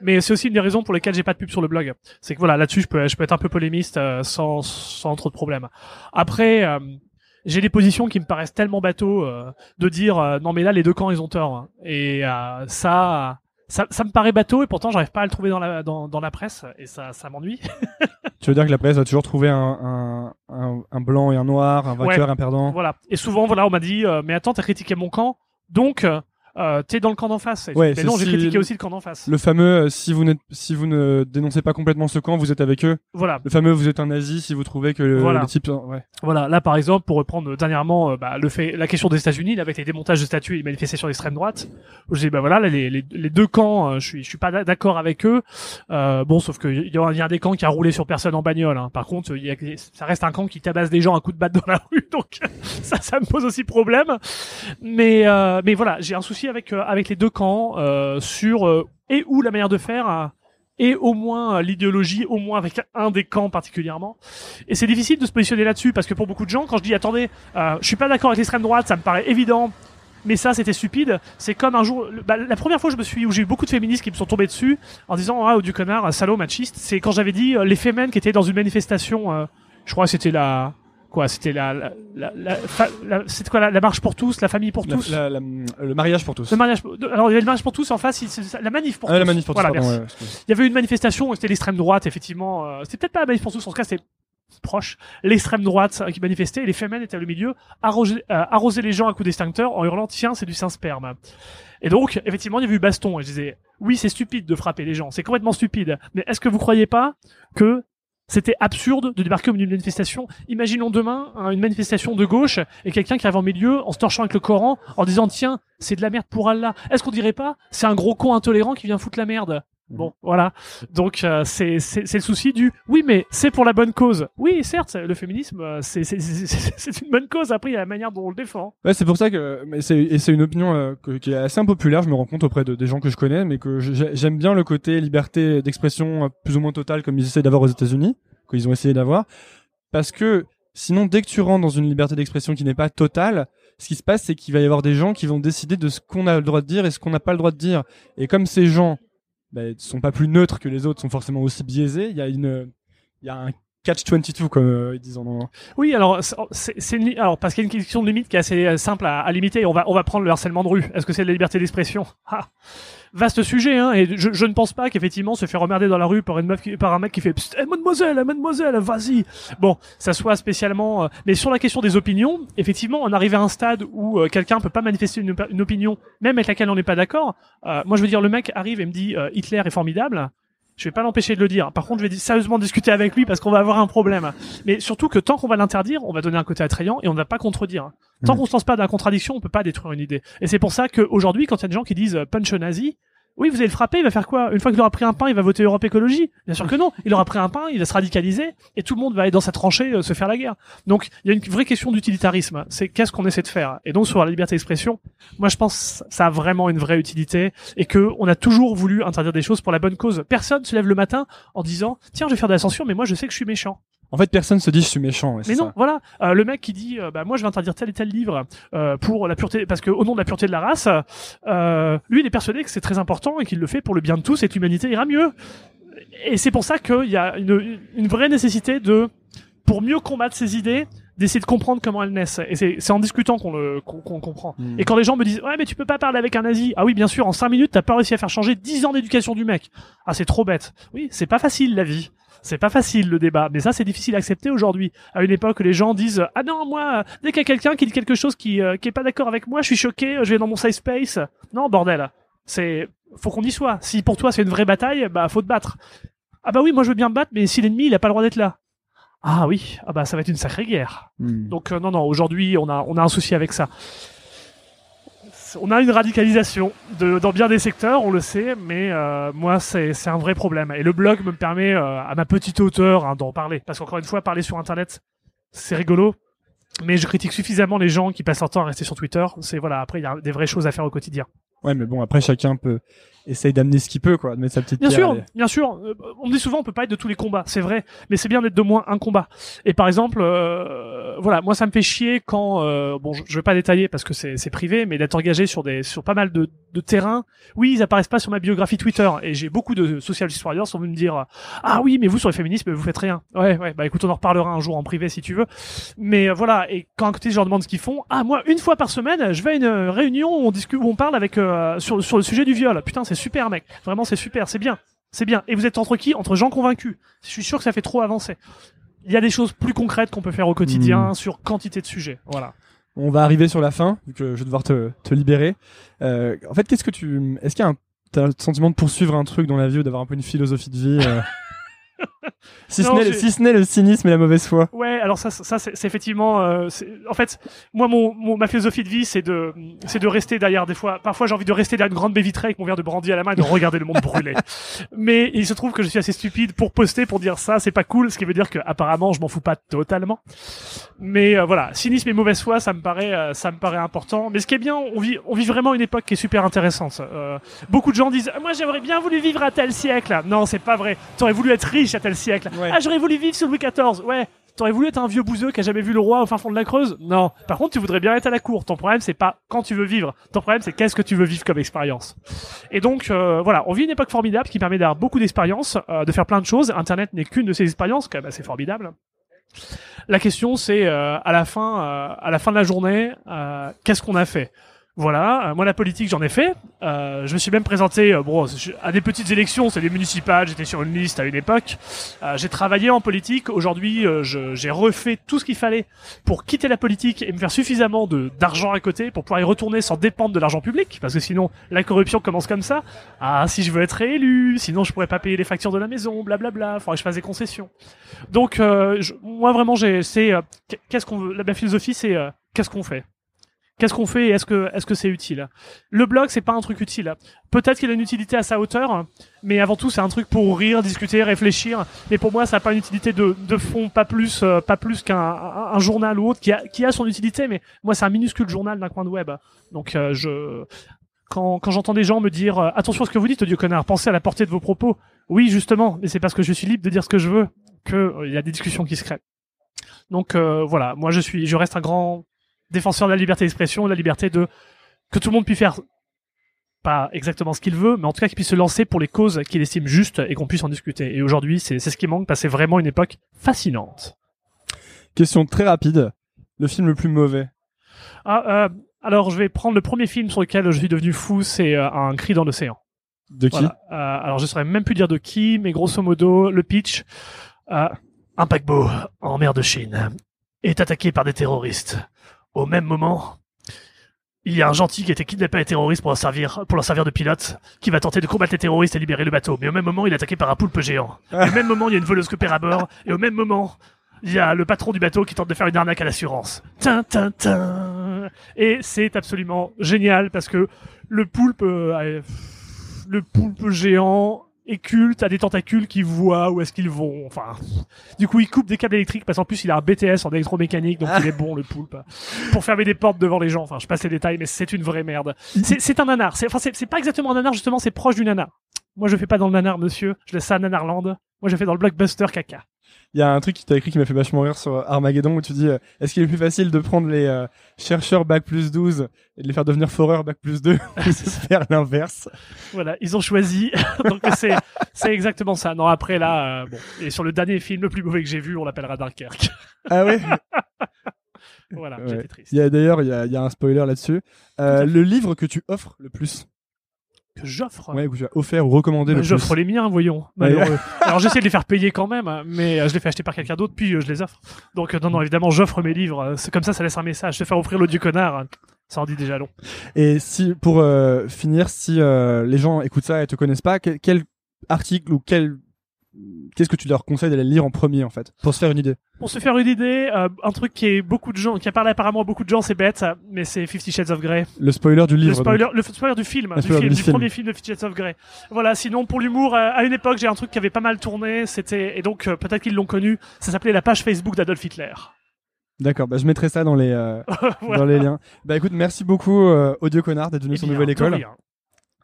Mais c'est aussi une des raisons pour lesquelles j'ai pas de pub sur le blog. C'est que voilà, là-dessus, je peux, je peux être un peu polémiste euh, sans, sans trop de problèmes. Après, euh, j'ai des positions qui me paraissent tellement bateaux euh, de dire euh, non mais là les deux camps ils ont tort. hein. Et euh, ça, ça, ça me paraît bateau et pourtant j'arrive pas à le trouver dans la, dans, dans la presse et ça, ça m'ennuie. Tu veux dire que la presse va toujours trouver un, un, un, un blanc et un noir, un vainqueur, Ouais. un perdant? Voilà. Et souvent, voilà, on m'a dit, euh, mais attends, t'as critiqué mon camp, donc euh, euh, t'es dans le camp d'en face. Ouais, mais non, j'ai critiqué aussi le camp d'en face. Le fameux euh, si vous n'êtes si vous ne dénoncez pas complètement ce camp, vous êtes avec eux. Voilà. Le fameux vous êtes un nazi si vous trouvez que le, Voilà. le type ouais. Voilà, là par exemple, pour reprendre euh, dernièrement euh, bah, le fait, la question des États-Unis, avec les démontages de statues et les manifestations d'extrême droite, où dis bah voilà, là, les, les, les deux camps, euh, je suis, je suis pas d'a- d'accord avec eux. Euh, bon, sauf que il y, y a un des camps qui a roulé sur personne en bagnole. hein. Par contre, y a, ça reste un camp qui tabasse des gens à coups de batte dans la rue, donc ça, ça me pose aussi problème. Mais, euh, mais voilà, j'ai un souci avec euh, avec les deux camps euh, sur euh, et où la manière de faire. euh, et au moins l'idéologie, au moins avec un des camps particulièrement. Et c'est difficile de se positionner là-dessus parce que pour beaucoup de gens, quand je dis attendez, je suis pas d'accord avec l'extrême droite, ça me paraît évident. Mais ça, c'était stupide. C'est comme un jour, bah, la première fois, je me suis, où j'ai eu beaucoup de féministes qui me sont tombés dessus en disant ah du connard, salaud machiste. C'est quand j'avais dit les fémènes qui étaient dans une manifestation. je crois que c'était la quoi, c'était la, la, la, la- c'était quoi la, la marche pour tous, la famille pour tous. la- la- le mariage pour tous. Le mariage, alors il y avait le mariage pour tous en face, il- la manif pour Ah, tous. la manif pour tous, Voilà, pardon, merci. ouais. Il y avait une manifestation, c'était l'extrême droite, effectivement. euh, c'était peut-être pas la manif pour tous, en tout cas c'était proche. L'extrême droite euh, qui manifestait, et les femmes étaient au milieu, arroser, euh, arroser les gens à coups d'extincteur en hurlant tiens c'est du saint sperme. Et donc effectivement il y avait eu baston et je disais oui c'est stupide de frapper les gens, c'est complètement stupide. Mais est-ce que vous croyez pas que c'était absurde de débarquer au milieu d'une manifestation. Imaginons demain hein, une manifestation de gauche et quelqu'un qui arrive en milieu en se torchant avec le Coran en disant tiens c'est de la merde pour Allah. Est-ce qu'on dirait pas c'est un gros con intolérant qui vient foutre la merde? Bon, voilà. Donc euh, c'est le souci du oui, mais c'est pour la bonne cause. Oui, certes, le féminisme euh, c'est une bonne cause. Après, il y a la manière dont on le défend. Ouais, c'est pour ça que mais et c'est une opinion euh, que- qui est assez impopulaire. Je me rends compte auprès de, des gens que je connais, mais que j'aime bien le côté liberté d'expression euh, plus ou moins totale comme ils essaient d'avoir aux États-Unis, qu'ils ont essayé d'avoir, parce que sinon dès que tu rentres dans une liberté d'expression qui n'est pas totale, ce qui se passe c'est qu'il va y avoir des gens qui vont décider de ce qu'on a le droit de dire et ce qu'on n'a pas le droit de dire. Et comme ces gens ben, sont pas plus neutres que les autres, sont forcément aussi biaisés, il y a une il y a un catch 22 comme euh, ils disent en. Oui, alors c'est alors parce qu'il y a une question de limite qui est assez euh, simple à, à limiter. On va on va prendre le harcèlement de rue. Est-ce que c'est de la liberté d'expression? Ah. Vaste sujet, hein, et je, je ne pense pas qu'effectivement se faire emmerder dans la rue par une meuf, qui- par un mec qui fait eh, mademoiselle, mademoiselle, vas-y. Bon, ça soit spécialement. euh, mais sur la question des opinions, effectivement, on arrive à un stade où euh, quelqu'un peut pas manifester une, une opinion, même avec laquelle on n'est pas d'accord. Euh, moi, je veux dire, le mec arrive et me dit euh, Hitler est formidable. Je vais pas l'empêcher de le dire. Par contre, je vais sérieusement discuter avec lui parce qu'on va avoir un problème. Mais surtout que tant qu'on va l'interdire, on va donner un côté attrayant et on ne va pas contredire. Tant Mhm. qu'on se lance pas dans la contradiction, on peut pas détruire une idée. Et c'est pour ça qu'aujourd'hui, quand il y a des gens qui disent euh, punch nazi, oui, vous allez le frapper, il va faire quoi? Une fois qu'il aura pris un pain, il va voter Europe Écologie? Bien sûr que non. Il aura pris un pain, il va se radicaliser et tout le monde va aller dans sa tranchée euh, se faire la guerre. Donc, il y a une vraie question d'utilitarisme. C'est qu'est-ce qu'on essaie de faire? Et donc, sur la liberté d'expression, moi, je pense que ça a vraiment une vraie utilité et que on a toujours voulu interdire des choses pour la bonne cause. Personne se lève le matin en disant tiens, je vais faire de la censure, mais moi, je sais que je suis méchant. En fait, personne se dit je suis méchant. Mais non, ça. voilà, Euh, le mec qui dit euh, bah moi je vais interdire tel et tel livre euh, pour la pureté parce que au nom de la pureté de la race, euh, lui il est persuadé que c'est très important et qu'il le fait pour le bien de tous et que l'humanité ira mieux. Et c'est pour ça qu'il y a une, une vraie nécessité de pour mieux combattre ces idées d'essayer de comprendre comment elles naissent et c'est c'est en discutant qu'on le qu'on comprend Mm. et quand les gens me disent ouais mais tu peux pas parler avec un nazi ah oui bien sûr en cinq minutes t'as pas réussi à faire changer 10 ans d'éducation du mec ah c'est trop bête oui c'est pas facile la vie c'est pas facile le débat, mais ça c'est difficile à accepter aujourd'hui. À une époque, les gens disent ah non moi dès qu'il y a quelqu'un qui dit quelque chose qui euh, qui est pas d'accord avec moi, je suis choqué, je vais dans mon safe space. Non bordel, c'est faut qu'on y soit. Si pour toi c'est une vraie bataille, bah faut te battre. Ah bah oui moi je veux bien me battre, mais si l'ennemi il a pas le droit d'être là. Ah oui, ah bah ça va être une sacrée guerre. Hmm. Donc euh, non non aujourd'hui on a on a un souci avec ça. On a une radicalisation de, dans bien des secteurs, on le sait, mais euh, moi c'est c'est un vrai problème. Et le blog me permet euh, à ma petite hauteur hein, d'en parler, parce qu'encore une fois parler sur internet c'est rigolo, mais je critique suffisamment les gens qui passent leur temps à rester sur Twitter. C'est voilà après il y a des vraies choses à faire au quotidien. Ouais, mais bon, après chacun peut essayer d'amener ce qu'il peut, quoi, de mettre sa petite Bien pierre, sûr, bien sûr. Euh, On me dit souvent on peut pas être de tous les combats, c'est vrai, mais c'est bien d'être de moins un combat. Et par exemple, euh, voilà, moi ça me fait chier quand euh, bon, je, je vais pas détailler parce que c'est c'est privé, mais d'être engagé sur des sur pas mal de de terrains. Oui, ils apparaissent pas sur ma biographie Twitter et j'ai beaucoup de social warriors qui sont venus me dire ah oui, mais vous sur le féminisme vous faites rien. Ouais, ouais, bah écoute, on en reparlera un jour en privé si tu veux. Mais euh, voilà, et quand à côté je leur demande ce qu'ils font, ah moi une fois par semaine, je vais à une réunion où on discute, où on parle avec euh, sur sur le sujet du viol. Putain, c'est super mec, vraiment c'est super, c'est bien. C'est bien. Et vous êtes entre qui? Entre gens convaincus. Je suis sûr que ça fait trop avancer. Il y a des choses plus concrètes qu'on peut faire au quotidien Hmm. sur quantité de sujets. Voilà. On va arriver sur la fin, vu que je vais devoir te, te libérer. Euh, en fait, qu'est-ce que tu, est-ce qu'il y a un, t'as le sentiment de poursuivre un truc dans la vie ou d'avoir un peu une philosophie de vie, euh, si ce Non, n'est, j'ai- si ce n'est le cynisme et la mauvaise foi. Ouais, alors ça, ça c'est effectivement, euh, en fait, moi, mon, mon- ma philosophie de vie, c'est de, c'est de rester derrière. Des fois, parfois, j'ai envie de rester derrière une grande baie vitrée avec mon verre de brandy à la main et de regarder le monde brûler. Mais il se trouve que je suis assez stupide pour poster, pour dire ça, c'est pas cool, ce qui veut dire que apparemment, je m'en fous pas totalement. Mais euh, voilà, cynisme et mauvaise foi, ça me paraît, euh, ça me paraît important. Mais ce qui est bien, on vit, on vit vraiment une époque qui est super intéressante. Beaucoup de gens disent, moi, j'aurais bien voulu vivre à tel siècle. Non, c'est pas vrai. T'aurais voulu être riche à tel siècle. Ouais. Ah, j'aurais voulu vivre sous Louis XIV. Ouais. T'aurais voulu être un vieux bouseux qui a jamais vu le roi au fin fond de la Creuse? Non. Par contre, tu voudrais bien être à la cour. Ton problème, c'est pas quand tu veux vivre. Ton problème, c'est qu'est-ce que tu veux vivre comme expérience? Et donc, euh, voilà, on vit une époque formidable qui permet d'avoir beaucoup d'expériences, euh, de faire plein de choses. Internet n'est qu'une de ces expériences, quand même assez formidable. La question, c'est euh, à la fin, euh, à la fin de la journée, euh, qu'est-ce qu'on a fait? Voilà, euh, moi la politique j'en ai fait. Euh, je me suis même présenté euh, bon, à des petites élections, c'est des municipales. J'étais sur une liste à une époque. Euh, j'ai travaillé en politique. Aujourd'hui, euh, j'ai refait tout ce qu'il fallait pour quitter la politique et me faire suffisamment d'argent à côté pour pouvoir y retourner sans dépendre de l'argent public, parce que sinon la corruption commence comme ça. Ah, si je veux être réélu, sinon je pourrais pas payer les factures de la maison, blablabla. Faudrait que je fasse des concessions. Donc, je- moi vraiment, j'ai, c'est qu'est-ce qu'on veut. La, philosophie, c'est qu'est-ce qu'on fait? Qu'est-ce qu'on fait? Et est-ce que est-ce que c'est utile? Le blog, c'est pas un truc utile. Peut-être qu'il a une utilité à sa hauteur, mais avant tout, c'est un truc pour rire, discuter, réfléchir. Mais pour moi, ça n'a pas une utilité de, de fond, pas plus, euh, pas plus qu'un un, un journal ou autre qui a, qui a son utilité. Mais moi, c'est un minuscule journal d'un coin de web. Donc, euh, je quand, quand j'entends des gens me dire euh, attention à ce que vous dites, Dieu connard, pensez à la portée de vos propos. Oui, justement, mais c'est parce que je suis libre de dire ce que je veux que il y a des discussions qui se créent. Donc voilà, moi je suis, je reste un grand défenseur de la liberté d'expression, de la liberté de que tout le monde puisse faire pas exactement ce qu'il veut, mais en tout cas qu'il puisse se lancer pour les causes qu'il estime justes et qu'on puisse en discuter. Et aujourd'hui, c'est ce qui manque parce que c'est vraiment une époque fascinante. Question très rapide. Le film le plus mauvais. Ah, euh, alors je vais prendre le premier film sur lequel je suis devenu fou, c'est euh, Un cri dans l'océan. De qui? Voilà. Euh, alors je saurais même plus dire de qui, mais grosso modo, le pitch. Un paquebot en mer de Chine est attaqué par des terroristes. Au même moment, il y a un gentil qui a été kidnappé par les terroristes pour leur servir, pour leur servir de pilote, qui va tenter de combattre les terroristes et libérer le bateau. Mais au même moment, il est attaqué par un poulpe géant. Et au même moment, il y a une voleuse père à bord. Et au même moment, il y a le patron du bateau qui tente de faire une arnaque à l'assurance. Et c'est absolument génial parce que le poulpe, euh, le poulpe géant est culte, a des tentacules qui voient où est-ce qu'ils vont. Enfin, du coup, il coupe des câbles électriques parce qu'en plus, il a un BTS en électromécanique, donc il est bon, le poulpe. Pour fermer des portes devant les gens. Enfin, je passe les détails, mais c'est une vraie merde. C'est un nanar. C'est, enfin, pas exactement un nanar, justement, c'est proche du nanar. Moi, je fais pas dans le nanar, monsieur. Je laisse ça à Nanarland. Moi, je fais dans le blockbuster caca. Il y a un truc qui t'a écrit qui m'a fait vachement rire sur Armageddon où tu dis euh, est-ce qu'il est plus facile de prendre les euh, chercheurs bac plus 12 et de les faire devenir foreurs bac plus 2 ou de faire l'inverse? Voilà, ils ont choisi. donc c'est c'est exactement ça. Non, après là, euh, bon. Et sur le dernier film le plus mauvais que j'ai vu, on l'appellera Dunkerque. Ah ouais? Voilà, Ouais. j'étais triste. Il y a d'ailleurs il y a, il y a un spoiler là-dessus. Euh, le livre que tu offres le plus? Que j'offre. Ouais, que tu as offert ou recommandé Bah, le. J'offre les miens, voyons. Malheureux. Alors j'essaie de les faire payer quand même, mais euh, je les fais acheter par quelqu'un d'autre, puis euh, je les offre. Donc euh, non, non, évidemment, j'offre mes livres. C'est comme ça, ça laisse un message. Se faire offrir l'audio connard, euh, ça en dit déjà long. Et si pour euh, finir, si euh, les gens écoutent ça et te connaissent pas, quel, quel article ou quel qu'est-ce que tu leur conseilles d'aller lire en premier en fait pour se faire une idée? Pour se faire une idée, euh, un truc qui est beaucoup de gens, qui a parlé apparemment à beaucoup de gens, c'est bête, ça, mais c'est Fifty Shades of Grey. Le spoiler du livre. Le spoiler, donc. le spoiler du film, Le du, spoiler film, du film. premier film de Fifty Shades of Grey. Voilà. Sinon, pour l'humour, euh, à une époque, j'ai un truc qui avait pas mal tourné. C'était et donc euh, peut-être qu'ils l'ont connu. Ça s'appelait la page Facebook d'Adolf Hitler. D'accord, bah je mettrai ça dans les Voilà. dans les liens. Bah écoute, merci beaucoup Audio Connard d'être venu Eh sur Nouvelle École.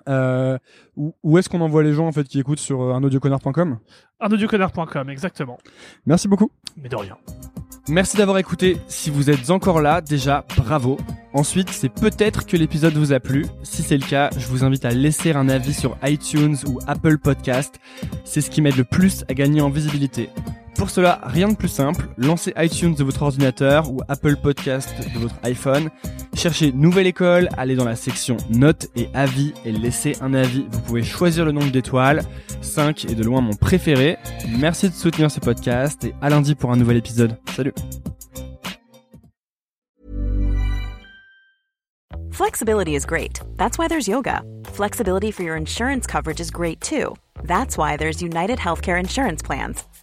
Euh, où où est-ce qu'on envoie les gens en fait qui écoutent sur euh, unaudioConnard.com UnaudioConnard.com, exactement. Merci beaucoup. Mais de rien. Merci d'avoir écouté. Si vous êtes encore là, déjà, bravo. Ensuite, c'est peut-être que l'épisode vous a plu. Si c'est le cas, je vous invite à laisser un avis sur iTunes ou Apple Podcast. C'est ce qui m'aide le plus à gagner en visibilité. Pour cela, rien de plus simple. Lancez iTunes de votre ordinateur ou Apple Podcast de votre iPhone. Cherchez Nouvelle École, allez dans la section Notes et Avis et laissez un avis. Vous pouvez choisir le nombre d'étoiles. 5 est de loin mon préféré. Merci de soutenir ce podcast et à lundi pour un nouvel épisode. Salut Flexibility is great. That's why there's yoga. Flexibility for your insurance coverage is great too. That's why there's United Healthcare Insurance Plans.